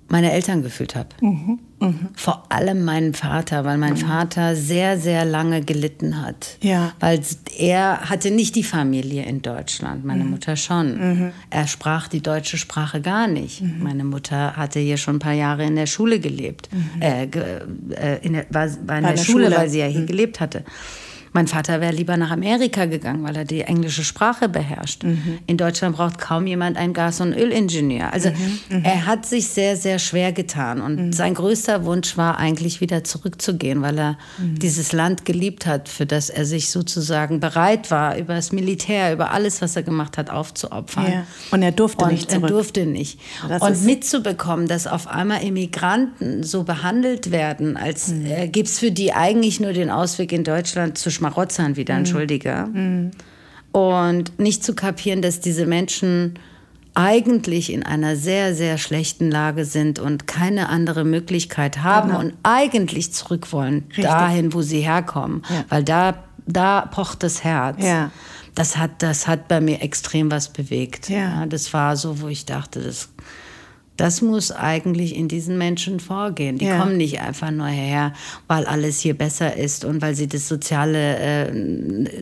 meine Eltern gefühlt habe. Mhm, mh. Vor allem meinen Vater, weil mein mhm. Vater sehr, sehr lange gelitten hat. Ja. Weil er hatte nicht die Familie in Deutschland, meine mhm. Mutter schon. Mhm. Er sprach die deutsche Sprache gar nicht. Mhm. Meine Mutter hatte hier schon ein paar Jahre in der Schule gelebt. Mhm. Äh, äh, in der, war, war in der, der Schule, Schule, weil sie ja hier gelebt hatte. Mein Vater wäre lieber nach Amerika gegangen, weil er die englische Sprache beherrscht. Mhm. In Deutschland braucht kaum jemand einen Gas- und Ölingenieur. Also mhm. Mhm. er hat sich sehr, sehr schwer getan. Und mhm. sein größter Wunsch war eigentlich wieder zurückzugehen, weil er mhm. dieses Land geliebt hat, für das er sich sozusagen bereit war, über das Militär, über alles, was er gemacht hat, aufzuopfern. Ja. Und er durfte und nicht zurück. Er durfte nicht. Das und mitzubekommen, dass auf einmal Immigranten so behandelt werden, als mhm. äh, gibt es für die eigentlich nur den Ausweg in Deutschland zu Schmarotzern wieder, mhm. entschuldige. Mhm. Und nicht zu kapieren, dass diese Menschen eigentlich in einer sehr, sehr schlechten Lage sind und keine andere Möglichkeit haben genau. und eigentlich zurück wollen, Richtig. dahin, wo sie herkommen. Ja. Weil da da pocht das Herz. Ja. Das hat, das hat bei mir extrem was bewegt. Ja. das war so, wo ich dachte, das, das muss eigentlich in diesen Menschen vorgehen. Die Ja. kommen nicht einfach nur her, weil alles hier besser ist und weil sie das soziale, äh,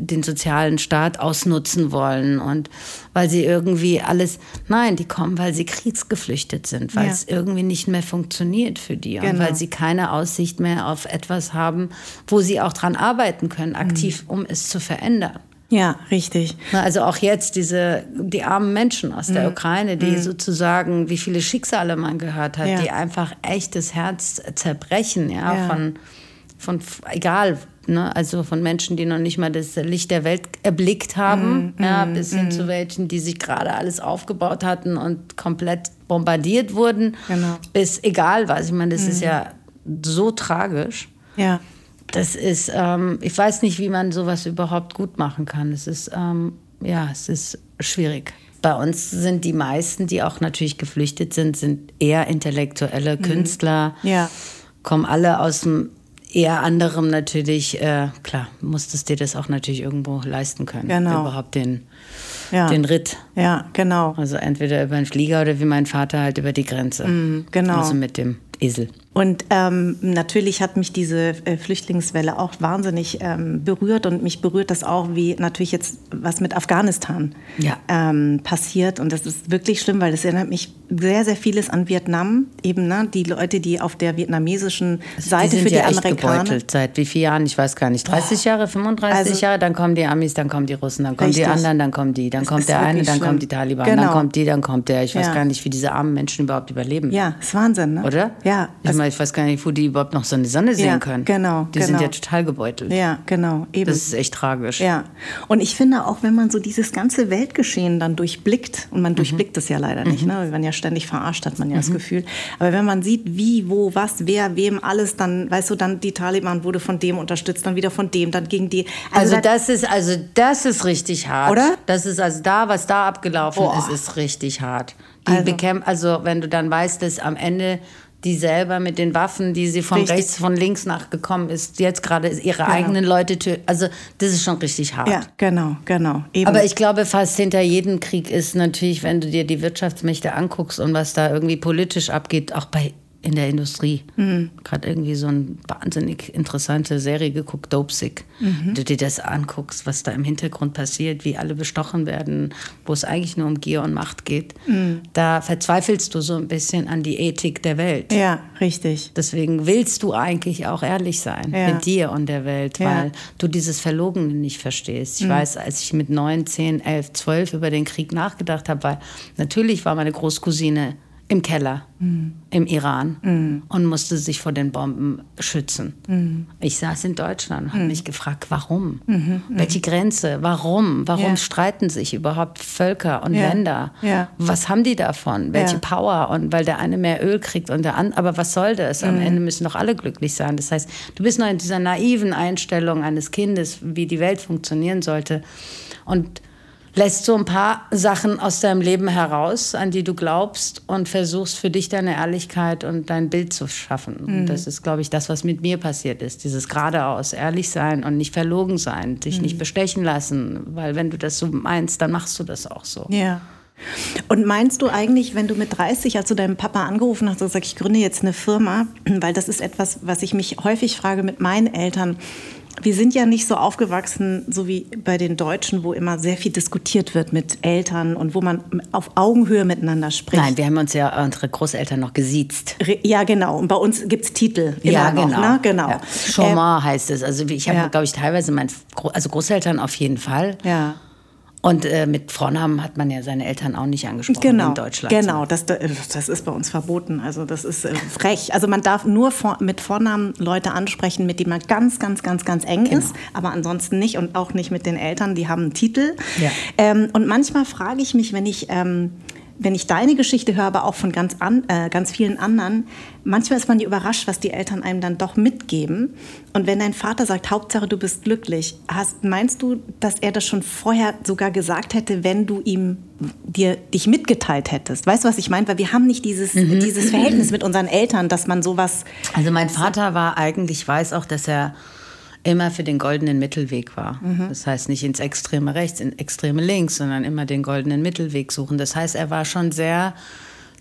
den sozialen Staat ausnutzen wollen und weil sie irgendwie alles. Nein, die kommen, weil sie kriegsgeflüchtet sind, weil Ja. es irgendwie nicht mehr funktioniert für die und Genau. weil sie keine Aussicht mehr auf etwas haben, wo sie auch dran arbeiten können, aktiv, Mhm. um es zu verändern. Ja, richtig. Also auch jetzt diese, die armen Menschen aus Mhm. der Ukraine, die sozusagen, wie viele Schicksale man gehört hat, Ja. die einfach echt das Herz zerbrechen, ja, Ja. von, von, egal, ne, also von Menschen, die noch nicht mal das Licht der Welt erblickt haben, Mhm. ja, bis hin zu welchen, die sich gerade alles aufgebaut hatten und komplett bombardiert wurden, Genau. Mhm. bis egal was. Ich meine, das ist ja so tragisch. Ja. Das ist, ähm, ich weiß nicht, wie man sowas überhaupt gut machen kann. Es ist, ähm, ja, es ist schwierig. Bei uns sind die meisten, die auch natürlich geflüchtet sind, sind eher intellektuelle Künstler. Mhm. Ja. Kommen alle aus dem eher anderem natürlich, äh, klar, musstest dir das auch natürlich irgendwo leisten können. Genau. Überhaupt den, Ja. den Ritt. Ja, genau. Also entweder über den Flieger oder wie mein Vater halt über die Grenze. genau. Also mit dem Esel. Und ähm, natürlich hat mich diese äh, Flüchtlingswelle auch wahnsinnig ähm, berührt und mich berührt das auch, wie natürlich jetzt was mit Afghanistan Ja. ähm, passiert. Und das ist wirklich schlimm, weil das erinnert mich sehr, sehr vieles an Vietnam. Eben ne? die Leute, die auf der vietnamesischen Seite die sind für die ja echt Amerikaner. gebeutelt. Seit wie vielen Jahren? Ich weiß gar nicht. 30 Jahre, 35 Also- Jahre? Dann kommen die Amis, dann kommen die Russen, dann kommen die Richtig. anderen, dann kommen die, dann Es kommt der eine, dann schlimm. kommt die Taliban, Genau. dann kommt die, dann kommt der. Ich weiß Ja. gar nicht, wie diese armen Menschen überhaupt überleben. Ja, ist Wahnsinn, ne? Oder? Ja. Ich also- meine, ich weiß gar nicht, wo die überhaupt noch so eine Sonne sehen Ja, können. genau, Die sind genau. ja total gebeutelt. ja, genau. Eben. Das ist echt tragisch. Ja, und ich finde auch, wenn man so dieses ganze Weltgeschehen dann durchblickt, und man Mhm. durchblickt es ja leider nicht, ne? wir werden ja ständig verarscht, hat man ja das Gefühl, aber wenn man sieht, wie, wo, was, wer, wem alles, dann, weißt du, dann die Taliban wurde von dem unterstützt, dann wieder von dem, dann gegen die. Also da- das ist, also das ist richtig hart. Oder? Das ist also da, was da abgelaufen Boah. ist, ist richtig hart. Die Also- bekämpfen, also wenn du dann weißt, dass am Ende die selber mit den Waffen, die sie von Richtig. rechts, von links nachgekommen ist, jetzt gerade ihre eigenen Leute töten. Also das ist schon richtig hart. Ja, genau, genau. Eben. Aber ich glaube, fast hinter jedem Krieg ist natürlich, wenn du dir die Wirtschaftsmächte anguckst und was da irgendwie politisch abgeht, auch bei in der Industrie. Mhm. Gerade irgendwie so eine wahnsinnig interessante Serie geguckt, Dopesick. Mhm. Wenn du dir das anguckst, was da im Hintergrund passiert, wie alle bestochen werden, wo es eigentlich nur um Gier und Macht geht, Mhm. da verzweifelst du so ein bisschen an die Ethik der Welt. ja, richtig. Deswegen willst du eigentlich auch ehrlich sein Ja. mit dir und der Welt, Ja. weil du dieses Verlogene nicht verstehst. Mhm. Ich weiß, als ich mit 9, 10, 11, 12 über den Krieg nachgedacht habe, weil natürlich war meine Großcousine im Keller Mhm. im Iran und musste sich vor den Bomben schützen. Mhm. Ich saß in Deutschland und habe mich gefragt, warum? Welche Grenze? Warum? Warum Ja. streiten sich überhaupt Völker und Ja. Länder? Ja. Was haben die davon? Welche. Power? Und weil der eine mehr Öl kriegt und der andere, aber was soll das? Mhm. Am Ende müssen doch alle glücklich sein. Das heißt, du bist noch in dieser naiven Einstellung eines Kindes, wie die Welt funktionieren sollte. Und lässt so ein paar Sachen aus deinem Leben heraus, an die du glaubst und versuchst für dich deine Ehrlichkeit und dein Bild zu schaffen. Mhm. Und das ist, glaube ich, das, was mit mir passiert ist. Dieses geradeaus, ehrlich sein und nicht verlogen sein, dich Mhm. nicht bestechen lassen, weil wenn du das so meinst, dann machst du das auch so. Ja. Und meinst du eigentlich, wenn du mit 30, als du deinem Papa angerufen hast und gesagt, ich gründe jetzt eine Firma, weil das ist etwas, was ich mich häufig frage mit meinen Eltern. Wir sind ja nicht so aufgewachsen, so wie bei den Deutschen, wo immer sehr viel diskutiert wird mit Eltern und wo man auf Augenhöhe miteinander spricht. Nein, wir haben uns ja unsere Großeltern noch gesiezt. Re- Ja, genau. Und bei uns gibt es Titel. Immer noch, Ne? genau. Ja. Chomar heißt es. Also ich habe, ja. glaube ich, teilweise mein, Gro- also Großeltern auf jeden Fall. Ähm, ja. Und äh, mit Vornamen hat man ja seine Eltern auch nicht angesprochen Genau, in Deutschland. genau, das, das ist bei uns verboten. Also das ist äh, frech. Also man darf nur vor, mit Vornamen Leute ansprechen, mit denen man ganz, ganz, ganz, ganz eng Genau. ist, aber ansonsten nicht und auch nicht mit den Eltern. Die haben einen Titel. Ja. Ähm, und manchmal frage ich mich, wenn ich ähm, wenn ich deine Geschichte höre, aber auch von ganz, an, äh, ganz vielen anderen, manchmal ist man ja überrascht, was die Eltern einem dann doch mitgeben. Und wenn dein Vater sagt, Hauptsache du bist glücklich, hast, meinst du, dass er das schon vorher sogar gesagt hätte, wenn du ihm dir dich mitgeteilt hättest? Weißt du, was ich meine? Weil wir haben nicht dieses, Mhm. dieses Verhältnis mit unseren Eltern, dass man sowas. Also mein Vater war eigentlich, ich weiß auch, dass er immer für den goldenen Mittelweg war. Mhm. Das heißt nicht ins extreme rechts, ins extreme links, sondern immer den goldenen Mittelweg suchen. Das heißt, er war schon sehr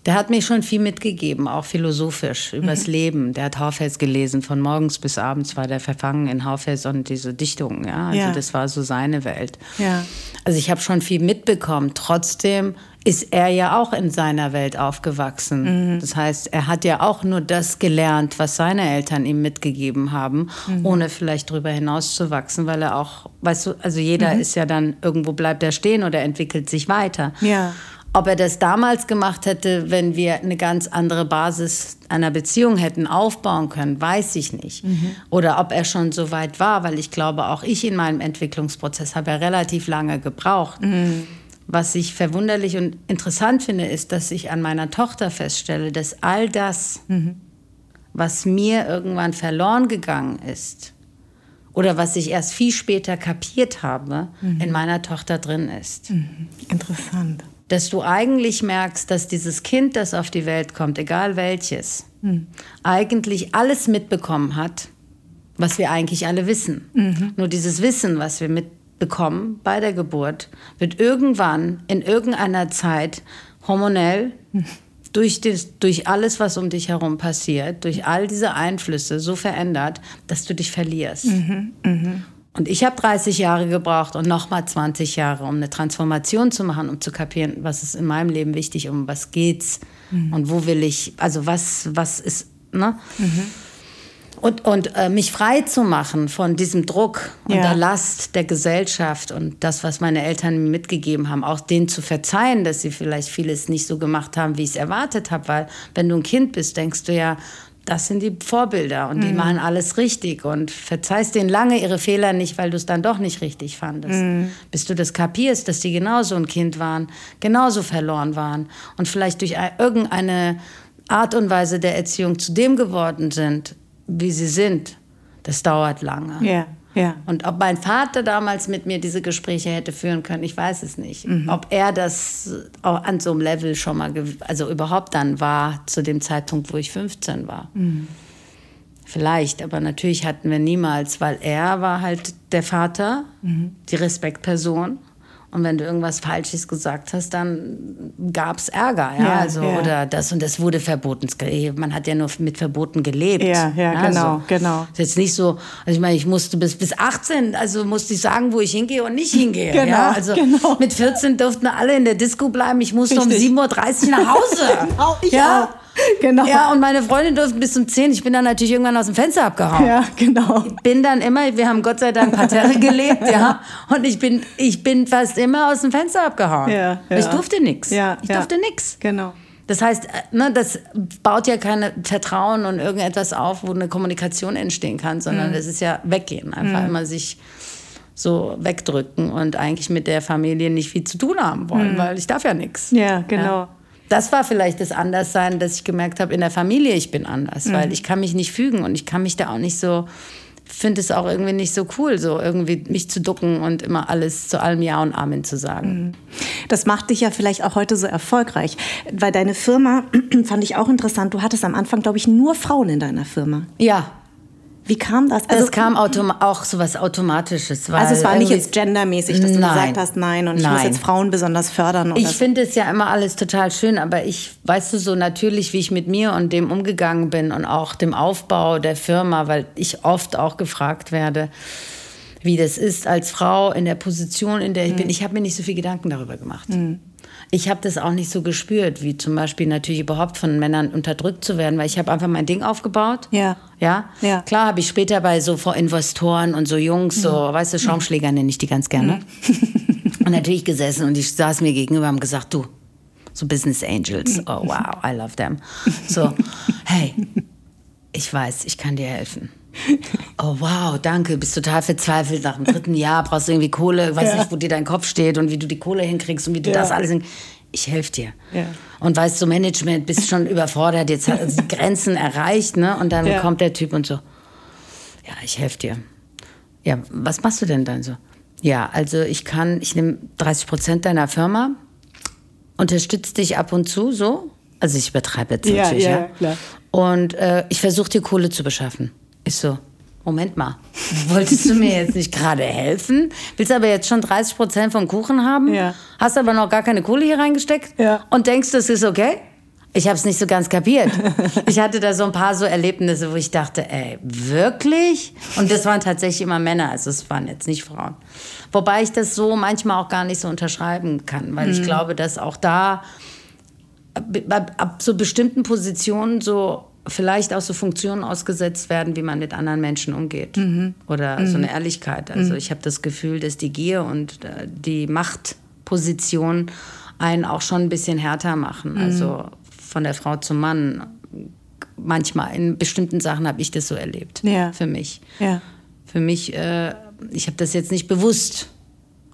der hat mir schon viel mitgegeben, auch philosophisch, übers mhm. Leben. Der hat Haufels gelesen, von morgens bis abends war der verfangen in Haufels und diese Dichtungen. Ja? Also ja. das war so seine Welt. Ja. Also ich habe schon viel mitbekommen. Trotzdem ist er ja auch in seiner Welt aufgewachsen. Mhm. Das heißt, er hat ja auch nur das gelernt, was seine Eltern ihm mitgegeben haben, mhm. ohne vielleicht darüber hinaus zu wachsen, weil er auch, weißt du, also jeder mhm. ist ja dann, irgendwo bleibt er stehen oder entwickelt sich weiter. Ja. Ob er das damals gemacht hätte, wenn wir eine ganz andere Basis einer Beziehung hätten aufbauen können, weiß ich nicht. Mhm. Oder ob er schon so weit war, weil ich glaube, auch ich in meinem Entwicklungsprozess habe ja relativ lange gebraucht. Was ich verwunderlich und interessant finde, ist, dass ich an meiner Tochter feststelle, dass all das, mhm. was mir irgendwann verloren gegangen ist, oder was ich erst viel später kapiert habe, mhm. in meiner Tochter drin ist. Mhm. Interessant dass du eigentlich merkst, dass dieses Kind, das auf die Welt kommt, egal welches, mhm. eigentlich alles mitbekommen hat, was wir eigentlich alle wissen. Mhm. Nur dieses Wissen, was wir mitbekommen bei der Geburt, wird irgendwann in irgendeiner Zeit hormonell durch, das, durch alles, was um dich herum passiert, durch all diese Einflüsse so verändert, dass du dich verlierst. Mhm. Mhm. Und ich habe 30 Jahre gebraucht und nochmal 20 Jahre, um eine Transformation zu machen, um zu kapieren, was ist in meinem Leben wichtig, um was geht's mhm. und wo will ich, also was, was ist, ne? Mhm. Und, und äh, mich frei zu machen von diesem Druck und ja. der Last der Gesellschaft und das, was meine Eltern mir mitgegeben haben, auch denen zu verzeihen, dass sie vielleicht vieles nicht so gemacht haben, wie ich es erwartet habe. Weil wenn du ein Kind bist, denkst du ja, das sind die Vorbilder und die mhm. machen alles richtig und verzeihst denen lange ihre Fehler nicht, weil du es dann doch nicht richtig fandest. Mhm. Bis du das kapierst, dass die genauso ein Kind waren, genauso verloren waren und vielleicht durch irgendeine Art und Weise der Erziehung zu dem geworden sind, wie sie sind. Das dauert lange. Ja. Ja. Und ob mein Vater damals mit mir diese Gespräche hätte führen können, ich weiß es nicht. Mhm. Ob er das auch an so einem Level schon mal, also überhaupt dann war, zu dem Zeitpunkt, wo ich 15 war. Mhm. Vielleicht, aber natürlich hatten wir niemals, weil er war halt der Vater, mhm. die Respektperson. Und wenn du irgendwas Falsches gesagt hast, dann gab es Ärger. Ja? ja also, ja. Oder das und das wurde verboten. Man hat ja nur mit Verboten gelebt. Ja, ja, ja genau, also, genau. Ist jetzt nicht so, also ich meine, ich musste bis, bis 18, also musste ich sagen, wo ich hingehe und nicht hingehe. genau, ja? Also genau. mit 14 durften alle in der Disco bleiben. Ich musste Richtig. um 7.30 Uhr nach Hause. genau, ich ja? auch. Genau. Ja, und meine Freundin durfte bis zum 10. Ich bin dann natürlich irgendwann aus dem Fenster abgehauen. Ja, genau. Ich bin dann immer, wir haben Gott sei Dank Parterre gelebt, ja. Und ich bin, ich bin fast immer aus dem Fenster abgehauen. Ja, ja. Ich durfte nichts. Ja, ich durfte ja. nichts. Genau. Das heißt, äh, ne, das baut ja kein Vertrauen und irgendetwas auf, wo eine Kommunikation entstehen kann, sondern mhm. das ist ja weggehen. Einfach mhm. immer sich so wegdrücken und eigentlich mit der Familie nicht viel zu tun haben wollen, mhm. weil ich darf ja nichts. Ja, genau. Ja das war vielleicht das Anderssein, dass ich gemerkt habe, in der Familie, ich bin anders, mhm. weil ich kann mich nicht fügen und ich kann mich da auch nicht so, finde es auch irgendwie nicht so cool, so irgendwie mich zu ducken und immer alles zu allem Ja und Amen zu sagen. Mhm. Das macht dich ja vielleicht auch heute so erfolgreich, weil deine Firma, fand ich auch interessant, du hattest am Anfang, glaube ich, nur Frauen in deiner Firma. Ja, wie kam das? Also, es kam auch so was Automatisches. also es war nicht jetzt gendermäßig, dass du nein, gesagt hast, nein, und ich nein. muss jetzt Frauen besonders fördern. ich finde es ja immer alles total schön, aber ich, weißt du, so natürlich, wie ich mit mir und dem umgegangen bin und auch dem Aufbau der Firma, weil ich oft auch gefragt werde, wie das ist als Frau in der Position, in der ich mhm. bin. Ich habe mir nicht so viel Gedanken darüber gemacht. Mhm. Ich habe das auch nicht so gespürt, wie zum Beispiel natürlich überhaupt von Männern unterdrückt zu werden, weil ich habe einfach mein Ding aufgebaut. Ja. Ja. ja. Klar habe ich später bei so Investoren und so Jungs, so, mhm. weißt du, Schaumschläger nenne ich die ganz gerne. Mhm. und natürlich gesessen und die saßen mir gegenüber und haben gesagt, du, so Business Angels, oh wow, I love them. So, hey, ich weiß, ich kann dir helfen. Oh wow, danke, bist total verzweifelt nach dem dritten Jahr, brauchst du irgendwie Kohle, weiß ja. nicht, wo dir dein Kopf steht und wie du die Kohle hinkriegst und wie du ja. das alles hinkriegst. Ich helfe dir. Ja. Und weißt du, Management, bist schon überfordert, jetzt hat die Grenzen erreicht, ne? Und dann kommt der Typ und so, ja, ich helfe dir. Ja, was machst du denn dann so? Ja, also ich kann, ich nehme 30 Prozent deiner Firma, unterstütze dich ab und zu so. Also ich übertreibe jetzt natürlich, ja. ja. Klar. Und äh, ich versuche dir Kohle zu beschaffen. Ich so, Moment mal, wolltest du mir jetzt nicht gerade helfen? Willst aber jetzt schon 30 Prozent vom Kuchen haben? Ja. Hast aber noch gar keine Kohle hier reingesteckt? Ja. Und denkst, das ist okay? Ich habe es nicht so ganz kapiert. Ich hatte da so ein paar so Erlebnisse, wo ich dachte, ey, wirklich? Und das waren tatsächlich immer Männer, also es waren jetzt nicht Frauen. Wobei ich das so manchmal auch gar nicht so unterschreiben kann, weil ich glaube, dass auch da ab so bestimmten Positionen so vielleicht auch so Funktionen ausgesetzt werden, wie man mit anderen Menschen umgeht. Oder so eine Ehrlichkeit. Also ich habe das Gefühl, dass die Gier und äh, die Machtposition einen auch schon ein bisschen härter machen. Also von der Frau zum Mann. Manchmal in bestimmten Sachen habe ich das so erlebt. Ja. Für mich. Ja. Für mich, äh, ich habe das jetzt nicht bewusst.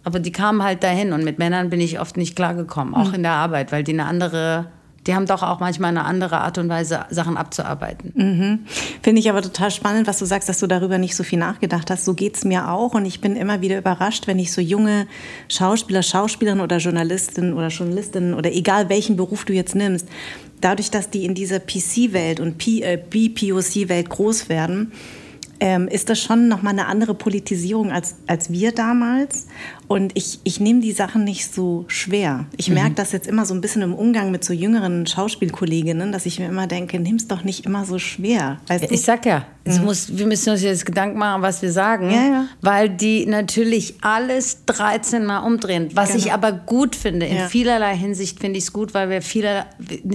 Aber die kamen halt dahin und mit Männern bin ich oft nicht klargekommen, auch in der Arbeit, weil die eine andere, die haben doch auch manchmal eine andere Art und Weise, Sachen abzuarbeiten. Finde ich aber total spannend, was du sagst, dass du darüber nicht so viel nachgedacht hast. So geht es mir auch. Und ich bin immer wieder überrascht, wenn ich so junge Schauspieler, Schauspielerinnen oder Journalistinnen oder Journalistinnen oder egal welchen Beruf du jetzt nimmst, dadurch, dass die in dieser PC-Welt und äh, BPOC-Welt groß werden, ähm, ist das schon nochmal eine andere Politisierung als, als wir damals. Und ich, ich nehme die Sachen nicht so schwer. Ich merke das jetzt immer so ein bisschen im Umgang mit so jüngeren Schauspielkolleginnen, dass ich mir immer denke, nimm's doch nicht immer so schwer. Weißt du? Ich sag ja, es muss, wir müssen uns jetzt Gedanken machen, was wir sagen, Ja, ja. weil die natürlich alles 13 Mal umdrehen. Was ich Genau. aber gut finde, in Ja. vielerlei Hinsicht finde ich es gut, weil wir viele,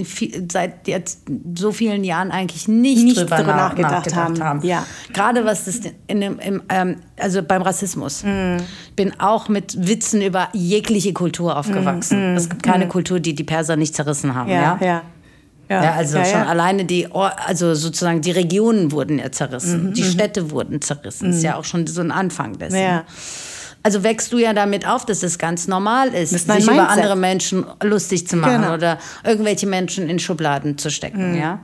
viel- seit jetzt so vielen Jahren eigentlich nicht, Nicht drüber, drüber nach- nachgedacht haben. Ja. Gerade was das in dem, im, ähm, also beim Rassismus. Mhm. Ich bin auch mit Witzen über jegliche Kultur aufgewachsen. Es gibt keine Kultur, die die Perser nicht zerrissen haben. Ja, Mhm. ja, ja. Ja, ja, also schon alleine die, also sozusagen die Regionen wurden ja zerrissen, die Städte wurden zerrissen. Ist ja auch schon so ein Anfang dessen. Mhm. Also wächst du ja damit auf, dass es ganz normal ist, ist sich über Mindset. andere Menschen lustig zu machen Genau. oder irgendwelche Menschen in Schubladen zu stecken, ja.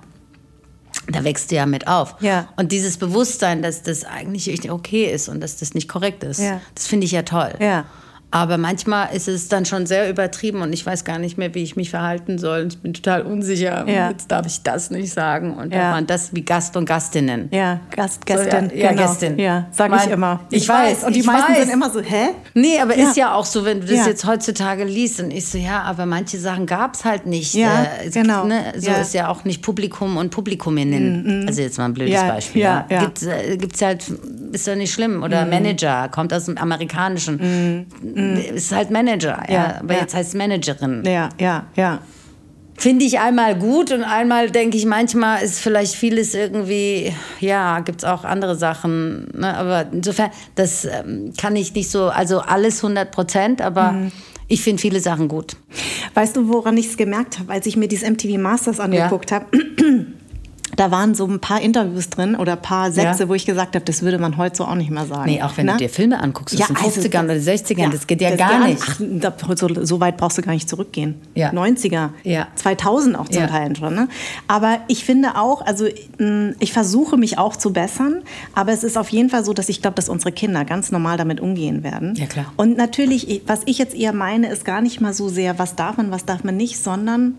Da wächst du ja mit auf. Ja. Und dieses Bewusstsein, dass das eigentlich okay ist und dass das nicht korrekt ist, Ja. das finde ich ja toll. Ja. Aber manchmal ist es dann schon sehr übertrieben und ich weiß gar nicht mehr, wie ich mich verhalten soll. Ich bin total unsicher. Ja. Jetzt darf ich das nicht sagen und Ja. darf man das wie Gast und Gastinnen. Ja, Gast, Gästin. ja, ja, genau. Gästin. Ja, sage Mein- ich immer. Ich weiß, Und die ich meisten weiß. sind immer so, hä? Nee, aber ist ja auch so, wenn du das jetzt heutzutage liest und ich so, ja, aber manche Sachen gab es halt nicht. Ja, Äh, genau. Ne? So ist ja auch nicht Publikum und Publikuminnen. Also jetzt mal ein blödes Beispiel. ja, ja. Gibt's, äh, gibt's halt, ist ja nicht schlimm. Oder Manager, kommt aus dem Amerikanischen. Ist halt Manager, ja. Ja, aber ja. jetzt heißt Managerin. Ja, ja, ja. Finde ich einmal gut und einmal denke ich, manchmal ist vielleicht vieles irgendwie, ja, gibt es auch andere Sachen. Ne? Aber insofern, das ähm, kann ich nicht so, also alles 100 Prozent, aber Mhm. ich finde viele Sachen gut. Weißt du, woran ich es gemerkt habe, als ich mir dieses MTV Masters angeguckt habe? Da waren so ein paar Interviews drin oder ein paar Sätze, Ja. wo ich gesagt habe, das würde man heute so auch nicht mehr sagen. Nee, auch wenn Ne? du dir Filme anguckst aus den 50ern oder 60ern, das geht ja gar nicht. Ach, da, so, so weit brauchst du gar nicht zurückgehen. Ja. 90er, Ja. 2000 auch zum Ja. Teil schon. Ne? Aber ich finde auch, also mh, ich versuche mich auch zu bessern, aber es ist auf jeden Fall so, dass ich glaube, dass unsere Kinder ganz normal damit umgehen werden. Ja, klar. Und natürlich, ich- was ich jetzt eher meine, ist gar nicht mal so sehr, was darf man, was darf man nicht, sondern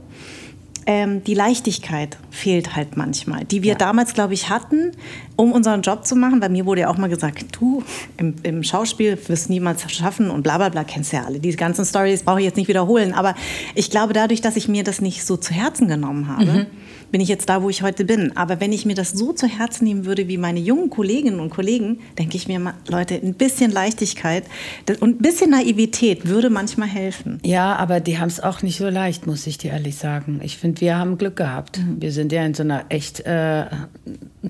ähm, die Leichtigkeit fehlt halt manchmal, die wir Ja. damals, glaube ich, hatten, um unseren Job zu machen. Bei mir wurde ja auch mal gesagt, du im, im Schauspiel wirst niemals schaffen und bla bla bla, kennst ja alle. Diese ganzen Stories brauche ich jetzt nicht wiederholen. Aber ich glaube, dadurch, dass ich mir das nicht so zu Herzen genommen habe, Mhm. Bin ich jetzt da, wo ich heute bin. Aber wenn ich mir das so zu Herzen nehmen würde wie meine jungen Kolleginnen und Kollegen, denke ich mir mal, Leute, ein bisschen Leichtigkeit und ein bisschen Naivität würde manchmal helfen. Ja, aber die haben es auch nicht so leicht, muss ich dir ehrlich sagen. Ich finde, wir haben Glück gehabt. Mhm. Wir sind ja in so einer echt äh,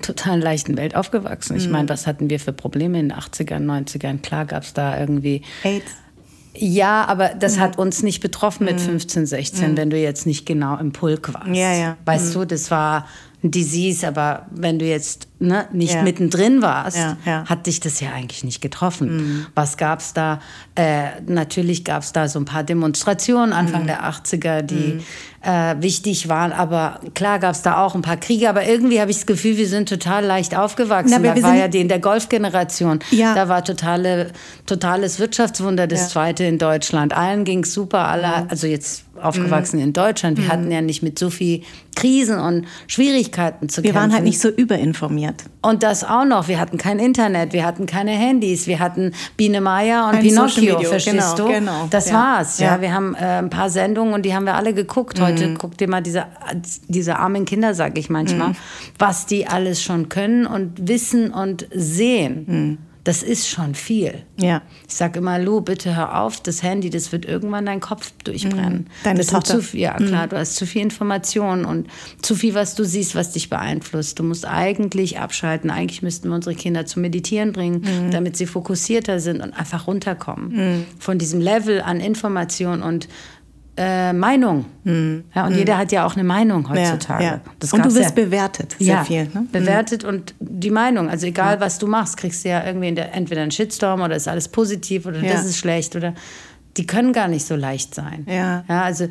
total leichten Welt aufgewachsen. Mhm. Ich meine, was hatten wir für Probleme in den 80ern, 90ern? Klar gab es da irgendwie AIDS. Ja, aber Mhm. das hat uns nicht betroffen mit 15, 16, wenn du jetzt nicht genau im Pulk warst. Ja, ja. Weißt du, das war ein Disease, aber wenn du jetzt ne, nicht Ja. mittendrin warst, Ja, ja. hat dich das ja eigentlich nicht getroffen. Was gab's da? Äh, natürlich gab's da so ein paar Demonstrationen Anfang der 80er, die äh, wichtig waren. Aber klar gab es da auch ein paar Kriege. Aber irgendwie habe ich das Gefühl, wir sind total leicht aufgewachsen. Na, da war ja die in der Golfgeneration. Da war totale, totales Wirtschaftswunder das zweite in Deutschland. Allen ging es super. Alle, also jetzt aufgewachsen in Deutschland. Wir hatten ja nicht mit so viel Krisen und Schwierigkeiten zu Wir kämpfen. waren halt nicht so überinformiert. Und das auch noch. Wir hatten kein Internet, wir hatten keine Handys, wir hatten Biene Meier und Social Pinocchio, Media, verstehst genau, du? genau. Das Ja. war's. Ja. Ja. Mhm. wir haben äh, ein paar Sendungen und die haben wir alle geguckt. Heute guckt ihr mal diese, diese armen Kinder, sag ich manchmal, was die alles schon können und wissen und sehen. Mhm. Das ist schon viel. Ja. Ich sag immer, Lu, bitte hör auf, das Handy, das wird irgendwann deinen Kopf durchbrennen. Mhm. Deine das Tochter. Mhm. zu viel, ja klar, du hast zu viel Information und zu viel, was du siehst, was dich beeinflusst. Du musst eigentlich abschalten. Eigentlich müssten wir unsere Kinder zum Meditieren bringen, Mhm. damit sie fokussierter sind und einfach runterkommen von diesem Level an Information und äh, Meinung. Ja, und jeder hat ja auch eine Meinung heutzutage. Ja, ja. Das und du wirst bewertet, sehr ja, viel. Ne? bewertet und die Meinung. Also egal, was du machst, kriegst du ja irgendwie der, entweder einen Shitstorm oder ist alles positiv oder das ist schlecht oder die können gar nicht so leicht sein. Ja. ja also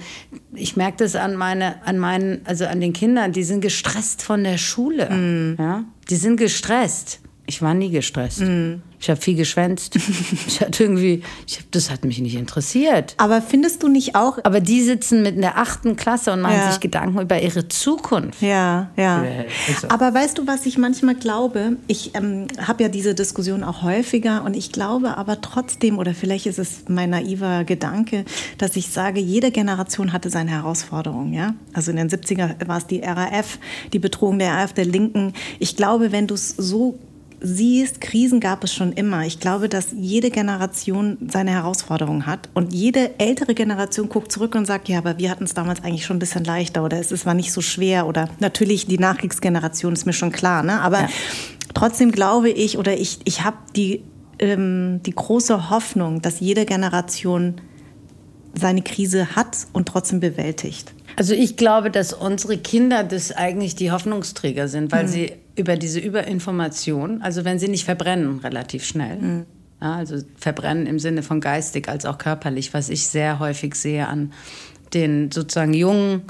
ich merke das an meine, an meinen, also an den Kindern, die sind gestresst von der Schule. Mhm. Ja, die sind gestresst. Ich war nie gestresst. Mhm. Ich habe viel geschwänzt. ich hatte irgendwie, ich hab, das hat mich nicht interessiert. Aber findest du nicht auch, Aber die sitzen mit in der achten Klasse und machen Ja. sich Gedanken über ihre Zukunft. Ja, ja. Aber weißt du, was ich manchmal glaube? Ich ähm, habe ja diese Diskussion auch häufiger und ich glaube aber trotzdem, oder vielleicht ist es mein naiver Gedanke, dass ich sage, jede Generation hatte seine Herausforderungen. Ja? Also in den 70er war es die RAF, die Bedrohung der RAF, der Linken. Ich glaube, wenn du es so siehst, Krisen gab es schon immer. Ich glaube, dass jede Generation seine Herausforderungen hat und jede ältere Generation guckt zurück und sagt, ja, aber wir hatten es damals eigentlich schon ein bisschen leichter oder es war nicht so schwer oder natürlich die Nachkriegsgeneration ist mir schon klar, ne? aber Ja. trotzdem glaube ich oder ich, ich habe die, ähm, die große Hoffnung, dass jede Generation seine Krise hat und trotzdem bewältigt. Also ich glaube, dass unsere Kinder das eigentlich die Hoffnungsträger sind, weil sie über diese Überinformation, also wenn sie nicht verbrennen relativ schnell, ja, also verbrennen im Sinne von geistig als auch körperlich, was ich sehr häufig sehe an den sozusagen jungen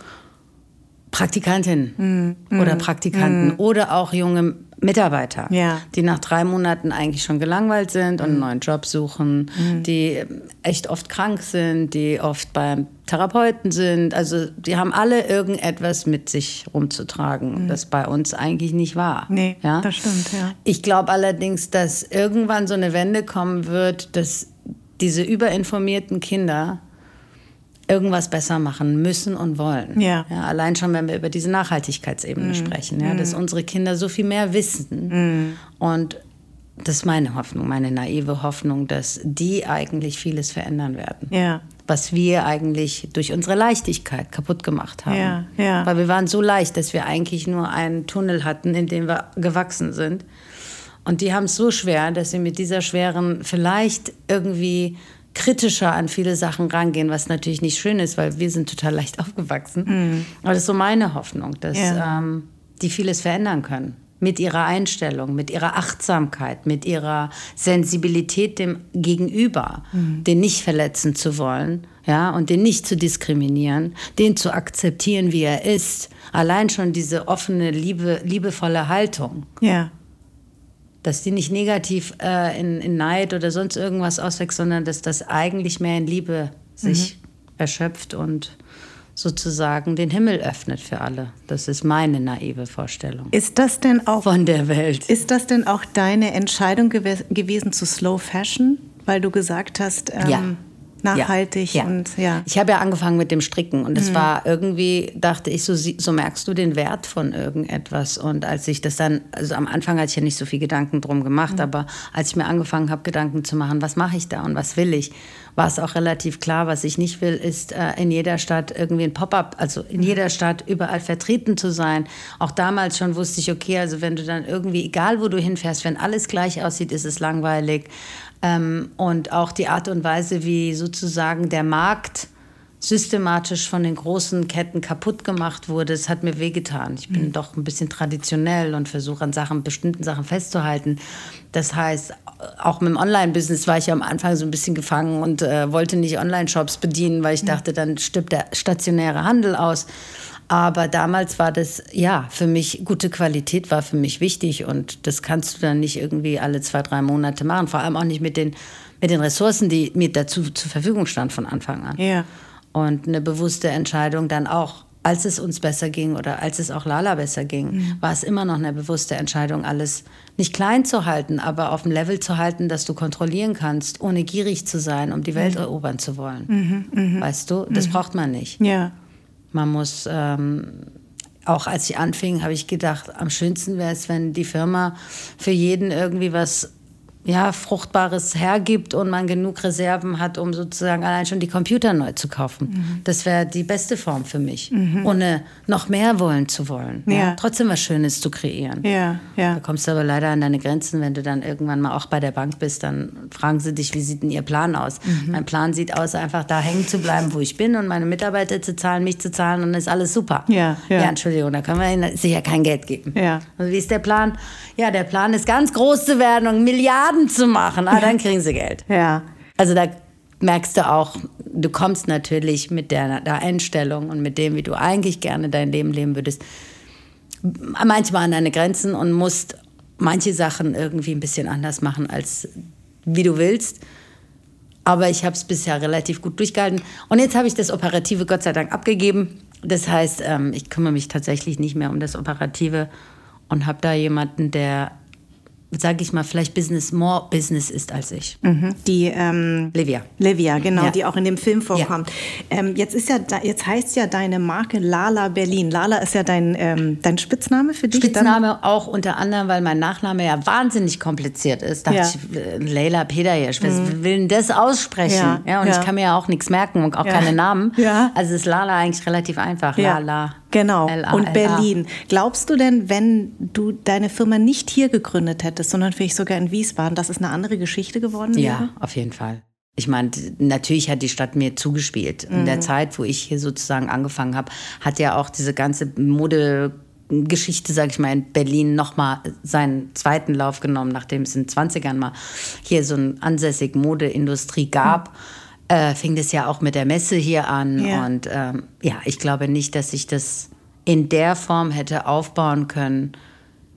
Praktikantinnen oder Praktikanten oder auch junge Mitarbeiter, Ja. die nach drei Monaten eigentlich schon gelangweilt sind und einen neuen Job suchen, die echt oft krank sind, die oft beim Therapeuten sind. Also die haben alle irgendetwas mit sich rumzutragen, das bei uns eigentlich nicht war. Nee, ja? das stimmt, ja. Ich glaube allerdings, dass irgendwann so eine Wende kommen wird, dass diese überinformierten Kinder irgendwas besser machen müssen und wollen. Ja. allein schon, wenn wir über diese Nachhaltigkeitsebene sprechen, ja, dass unsere Kinder so viel mehr wissen. Und das ist meine Hoffnung, meine naive Hoffnung, dass die eigentlich vieles verändern werden. Ja. Was wir eigentlich durch unsere Leichtigkeit kaputt gemacht haben. Ja, ja. Weil wir waren so leicht, dass wir eigentlich nur einen Tunnel hatten, in dem wir gewachsen sind. Und die haben es so schwer, dass sie mit dieser schweren vielleicht irgendwie kritischer an viele Sachen rangehen, was natürlich nicht schön ist, weil wir sind total leicht aufgewachsen. Aber das ist so meine Hoffnung, dass Ja. ähm, die vieles verändern können. Mit ihrer Einstellung, mit ihrer Achtsamkeit, mit ihrer Sensibilität dem Gegenüber, den nicht verletzen zu wollen, ja, und den nicht zu diskriminieren, den zu akzeptieren, wie er ist. Allein schon diese offene, liebe, liebevolle Haltung Ja. Dass die nicht negativ äh, in, in Neid oder sonst irgendwas auswächst, sondern dass das eigentlich mehr in Liebe sich erschöpft und sozusagen den Himmel öffnet für alle. Das ist meine naive Vorstellung Ist das denn auch von der Welt. Ist das denn auch deine Entscheidung gew gewesen zu Slow Fashion, weil du gesagt hast, ähm, Ja. Nachhaltig Ja. und ja. Ich habe ja angefangen mit dem Stricken und es war irgendwie, dachte ich, so, so merkst du den Wert von irgendetwas. Und als ich das dann, also am Anfang hatte ich ja nicht so viel Gedanken drum gemacht, aber als ich mir angefangen habe, Gedanken zu machen, was mache ich da und was will ich, war es auch relativ klar, was ich nicht will, ist äh, in jeder Stadt irgendwie ein Pop-up, also in jeder Stadt überall vertreten zu sein. Auch damals schon wusste ich, okay, also wenn du dann irgendwie, egal wo du hinfährst, wenn alles gleich aussieht, ist es langweilig. Ähm, und auch die Art und Weise, wie sozusagen der Markt systematisch von den großen Ketten kaputt gemacht wurde, es hat mir wehgetan. Ich bin mhm. doch ein bisschen traditionell und versuche an Sachen, bestimmten Sachen festzuhalten. Das heißt, auch mit dem Online-Business war ich ja am Anfang so ein bisschen gefangen und äh, wollte nicht Online-Shops bedienen, weil ich dachte, dann stirbt der stationäre Handel aus. Aber damals war das, ja, für mich, gute Qualität war für mich wichtig und das kannst du dann nicht irgendwie alle zwei, drei Monate machen. Vor allem auch nicht mit den, mit den Ressourcen, die mir dazu zur Verfügung standen von Anfang an. Ja. Und eine bewusste Entscheidung dann auch, als es uns besser ging oder als es auch Lala besser ging, mhm. war es immer noch eine bewusste Entscheidung, alles nicht klein zu halten, aber auf dem Level zu halten, dass du kontrollieren kannst, ohne gierig zu sein, um die Welt mhm. erobern zu wollen. Mhm, mh. Weißt du, das mhm. braucht man nicht. Ja. Man muss, ähm, auch als ich anfing, habe ich gedacht, am schönsten wäre es, wenn die Firma für jeden irgendwie was ja, Fruchtbares hergibt und man genug Reserven hat, um sozusagen allein schon die Computer neu zu kaufen. Mhm. Das wäre die beste Form für mich, mhm. ohne noch mehr wollen zu wollen. Ja. ja. Trotzdem was Schönes zu kreieren. Ja, ja. Da kommst du aber leider an deine Grenzen, wenn du dann irgendwann mal auch bei der Bank bist, dann fragen sie dich, wie sieht denn ihr Plan aus? Mhm. Mein Plan sieht aus, einfach da hängen zu bleiben, wo ich bin und meine Mitarbeiter zu zahlen, mich zu zahlen und dann ist alles super. Ja, ja. ja Entschuldigung, da können wir ihnen sicher kein Geld geben. Ja. Also wie ist der Plan? Ja, der Plan ist ganz groß zu werden und Milliarden Milliarden zu machen, ah, dann kriegen sie Geld. Ja. Also da merkst du auch, du kommst natürlich mit der, der Einstellung und mit dem, wie du eigentlich gerne dein Leben leben würdest, manchmal an deine Grenzen und musst manche Sachen irgendwie ein bisschen anders machen, als wie du willst. Aber ich habe es bisher relativ gut durchgehalten. Und jetzt habe ich das Operative Gott sei Dank abgegeben. Das heißt, ähm, ich kümmere mich tatsächlich nicht mehr um das Operative und habe da jemanden, der sage ich mal, vielleicht Business more Business ist als ich. Mhm. Die ähm, Livia. Livia, genau, ja. die auch in dem Film vorkommt. Ja. Ähm, jetzt ist ja, jetzt heißt ja deine Marke Lala Berlin. Lala ist ja dein, ähm, dein Spitzname für dich. Spitzname dann? auch unter anderem, weil mein Nachname ja wahnsinnig kompliziert ist. Dachte ja. ich, äh, Leila Pederjesch, wer mhm. will denn das aussprechen? Ja, und ich kann mir ja auch nichts merken und auch keine Namen. Ja. Also ist Lala eigentlich relativ einfach. Lala. Genau. Und Berlin. Glaubst du denn, wenn du deine Firma nicht hier gegründet hättest, sondern vielleicht sogar in Wiesbaden, dass es eine andere Geschichte geworden wäre? Ja, auf jeden Fall. Ich meine, natürlich hat die Stadt mir zugespielt. Mhm. In der mhm. Zeit, wo ich hier sozusagen angefangen habe, hat ja auch diese ganze Mode Geschichte, sage ich mal, in Berlin nochmal seinen zweiten Lauf genommen, nachdem es in den 20ern mal hier so eine ansässige Modeindustrie gab. Mhm äh, fing das ja auch mit der Messe hier an. Ja. Und ähm, ja, ich glaube nicht, dass ich das in der Form hätte aufbauen können.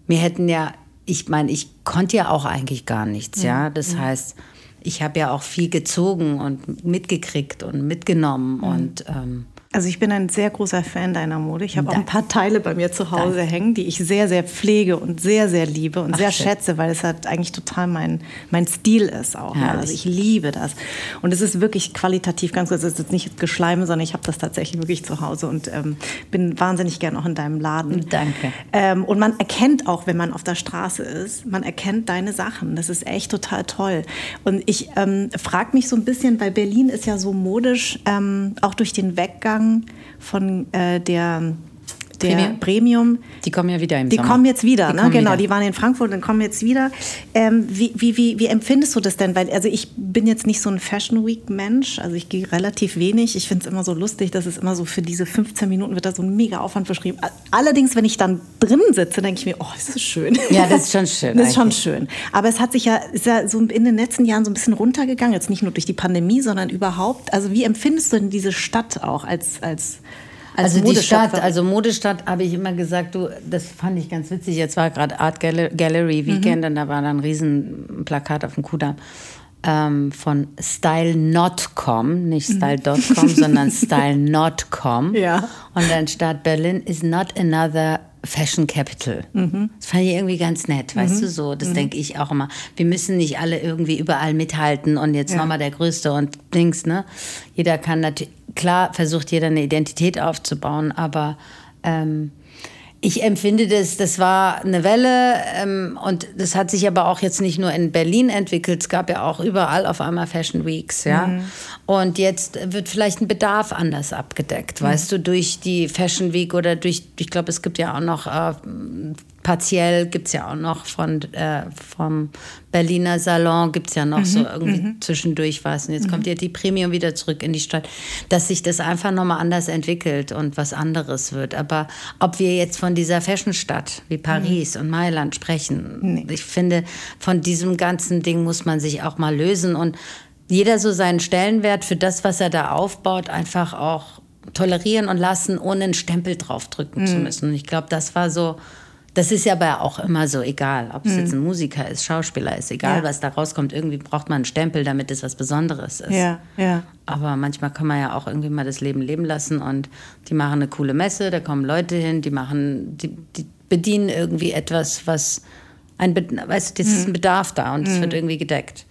Mir hätten ja, ich meine, ich konnte ja auch eigentlich gar nichts, ja. ja? Das ja. heißt, ich habe ja auch viel gezogen und mitgekriegt und mitgenommen mhm. und ähm, also ich bin ein sehr großer Fan deiner Mode. Ich habe auch ein paar Teile bei mir zu Hause Danke. hängen, die ich sehr, sehr pflege und sehr, sehr liebe und Ach, sehr shit. schätze, weil es halt eigentlich total mein, mein Stil ist auch. Ja, also ich liebe das. Und es ist wirklich qualitativ ganz gut. Es ist jetzt nicht Geschleime, sondern ich habe das tatsächlich wirklich zu Hause und ähm, bin wahnsinnig gern auch in deinem Laden. Danke. Ähm, und man erkennt auch, wenn man auf der Straße ist, man erkennt deine Sachen. Das ist echt total toll. Und ich ähm, frage mich so ein bisschen, weil Berlin ist ja so modisch, ähm, auch durch den Weggang von äh, der der Premium. Premium. Die kommen ja wieder im Die Sommer. kommen jetzt wieder, die ne? genau. Wieder. Die waren in Frankfurt und kommen jetzt wieder. Ähm, wie, wie, wie, wie empfindest du das denn? Weil also ich bin jetzt nicht so ein Fashion Week Mensch, also ich gehe relativ wenig. Ich finde es immer so lustig, dass es immer so für diese 15 Minuten wird da so ein mega Aufwand beschrieben. Allerdings, wenn ich dann drin sitze, denke ich mir, oh, ist das schön. Ja, das ist schon schön. das ist schon schön. Aber es hat sich ja, ist ja so in den letzten Jahren so ein bisschen runtergegangen, jetzt nicht nur durch die Pandemie, sondern überhaupt. Also wie empfindest du denn diese Stadt auch als, als also die Stadt, also Modestadt habe ich immer gesagt, du, das fand ich ganz witzig. Jetzt war gerade Art Gallery Weekend mhm. und da war dann ein riesen Plakat auf dem Kudamm ähm, von Style.com, nicht mhm. Style.com, sondern Style.com. Ja. Und dann statt Berlin is not another Fashion Capital. Mhm. Das fand ich irgendwie ganz nett, weißt mhm. du so. Das mhm. denke ich auch immer. Wir müssen nicht alle irgendwie überall mithalten und jetzt ja. nochmal der Größte und Dings, ne? Jeder kann natürlich, klar versucht jeder eine Identität aufzubauen, aber ähm, ich empfinde das, das war eine Welle ähm, und das hat sich aber auch jetzt nicht nur in Berlin entwickelt, es gab ja auch überall auf einmal Fashion Weeks, ja. Mhm. Und jetzt wird vielleicht ein Bedarf anders abgedeckt, mhm. weißt du, durch die Fashion Week oder durch, ich glaube, es gibt ja auch noch äh, partiell gibt es ja auch noch von, äh, vom Berliner Salon, gibt es ja noch mhm, so irgendwie mhm. zwischendurch was. Und jetzt mhm. kommt ja die Premium wieder zurück in die Stadt, dass sich das einfach nochmal anders entwickelt und was anderes wird. Aber ob wir jetzt von dieser Fashionstadt wie Paris mhm. und Mailand sprechen, nee. ich finde, von diesem ganzen Ding muss man sich auch mal lösen und jeder so seinen Stellenwert für das, was er da aufbaut, einfach auch tolerieren und lassen, ohne einen Stempel draufdrücken mhm. zu müssen. Und ich glaube, das war so, das ist ja aber auch immer so egal, ob es mhm. jetzt ein Musiker ist, Schauspieler ist, egal ja. was da rauskommt, irgendwie braucht man einen Stempel, damit es was Besonderes ist. Ja, ja. Aber manchmal kann man ja auch irgendwie mal das Leben leben lassen und die machen eine coole Messe, da kommen Leute hin, die machen, die, die bedienen irgendwie etwas, was ein, weißt du, das ist ein mhm. Bedarf da und es mhm. wird irgendwie gedeckt.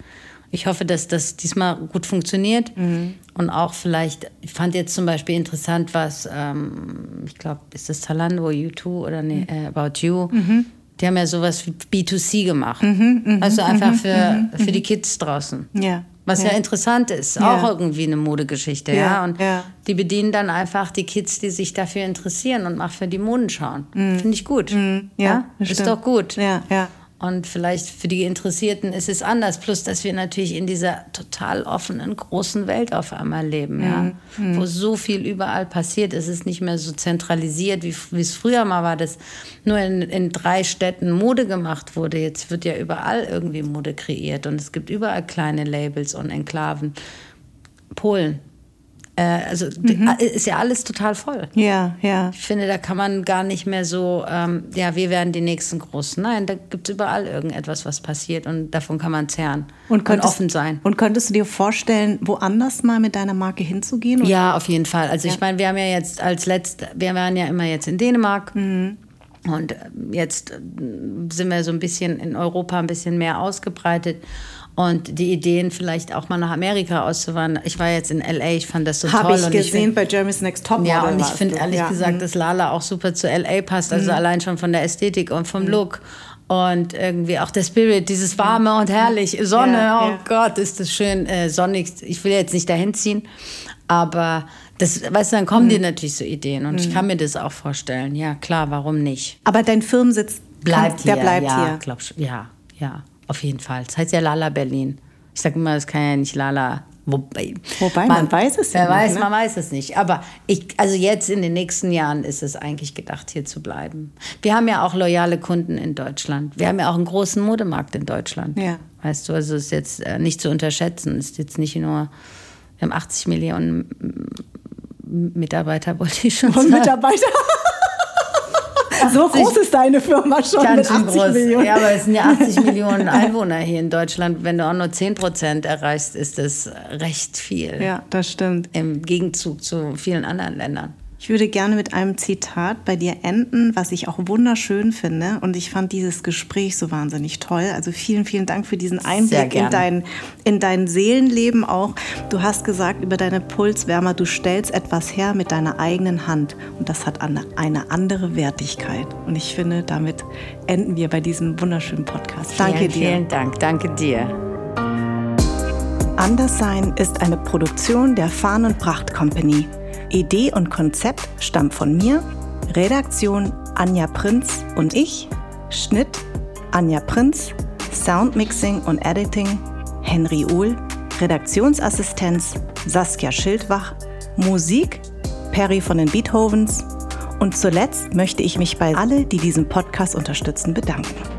Ich hoffe, dass das diesmal gut funktioniert. Mhm. Und auch vielleicht, ich fand jetzt zum Beispiel interessant, was, ähm, ich glaube, ist das Zalando, U2 oder nee, mhm. äh, About You? Mhm. Die haben ja sowas wie B2C gemacht. Mhm, mh, also einfach mhm, für, mhm, für die Kids draußen. Ja. Was ja. ja, interessant ist, ja. auch irgendwie eine Modegeschichte, ja. ja. Und die bedienen dann einfach die Kids, die sich dafür interessieren und mal für die Moden schauen. Mhm. Finde ich gut. Mhm. Ja, ist doch gut. Ja, ja. Und vielleicht für die Interessierten ist es anders. Plus, dass wir natürlich in dieser total offenen, großen Welt auf einmal leben, ja? Mhm. wo so viel überall passiert. Es ist nicht mehr so zentralisiert, wie, wie es früher mal war, dass nur in, in drei Städten Mode gemacht wurde. Jetzt wird ja überall irgendwie Mode kreiert und es gibt überall kleine Labels und Enklaven. Polen, also mhm. ist ja alles total voll. Ja, ja. Ich finde, da kann man gar nicht mehr so, ähm, ja, wir werden die nächsten Großen. Nein, da gibt es überall irgendetwas, was passiert und davon kann man zehren und, könntest, und offen sein. Und könntest du dir vorstellen, woanders mal mit deiner Marke hinzugehen? Oder? Ja, auf jeden Fall. Also ja. ich meine, wir haben ja jetzt als letzt, wir waren ja immer jetzt in Dänemark. Mhm. Und jetzt sind wir so ein bisschen in Europa ein bisschen mehr ausgebreitet und die Ideen vielleicht auch mal nach Amerika auszuwandern. Ich war jetzt in LA, ich fand das so Hab toll. Habe ich gesehen ich bei Jeremy's Next Top Model. Ja, und ich finde ehrlich ja. gesagt, mhm. dass Lala auch super zu LA passt, also mhm. allein schon von der Ästhetik und vom mhm. Look. Und irgendwie auch der Spirit, dieses warme und herrlich, Sonne, ja, oh ja. Gott, ist das schön äh, sonnig. Ich will jetzt nicht dahin ziehen, aber das, weißt du, dann kommen mhm. dir natürlich so Ideen und ich mhm. kann mir das auch vorstellen. Ja, klar, warum nicht? Aber dein Firmensitz bleibt kann, hier. Der bleibt ja, hier. Glaub, ja, ja. Auf jeden Fall. Das heißt ja Lala Berlin. Ich sage immer, das kann ja nicht Lala. Wobei, Wobei man, man weiß es ja nicht. Weiß, ne? Man weiß es nicht. Aber ich, also jetzt in den nächsten Jahren ist es eigentlich gedacht, hier zu bleiben. Wir haben ja auch loyale Kunden in Deutschland. Wir haben ja auch einen großen Modemarkt in Deutschland. Ja. Weißt du, also ist jetzt äh, nicht zu unterschätzen. Ist jetzt nicht nur, wir haben 80 Millionen Mitarbeiter, wollte ich schon Und sagen. Mitarbeiter? So groß ist deine Firma schon Ganz 80 groß. Millionen. Ja, aber es sind ja 80 Millionen Einwohner hier in Deutschland. Wenn du auch nur 10 Prozent erreichst, ist das recht viel. Ja, das stimmt. Im Gegenzug zu vielen anderen Ländern. Ich würde gerne mit einem Zitat bei dir enden, was ich auch wunderschön finde. Und ich fand dieses Gespräch so wahnsinnig toll. Also vielen, vielen Dank für diesen Einblick in dein, in dein Seelenleben auch. Du hast gesagt über deine Pulswärmer, du stellst etwas her mit deiner eigenen Hand. Und das hat eine, eine andere Wertigkeit. Und ich finde, damit enden wir bei diesem wunderschönen Podcast. Danke vielen, dir. Vielen Dank. Danke dir. Anderssein ist eine Produktion der Farn und Pracht Company. Idee und Konzept stammt von mir, Redaktion Anja Prinz und ich, Schnitt Anja Prinz, Soundmixing und Editing Henry Uhl, Redaktionsassistenz Saskia Schildwach, Musik Perry von den Beethovens und zuletzt möchte ich mich bei alle, die diesen Podcast unterstützen, bedanken.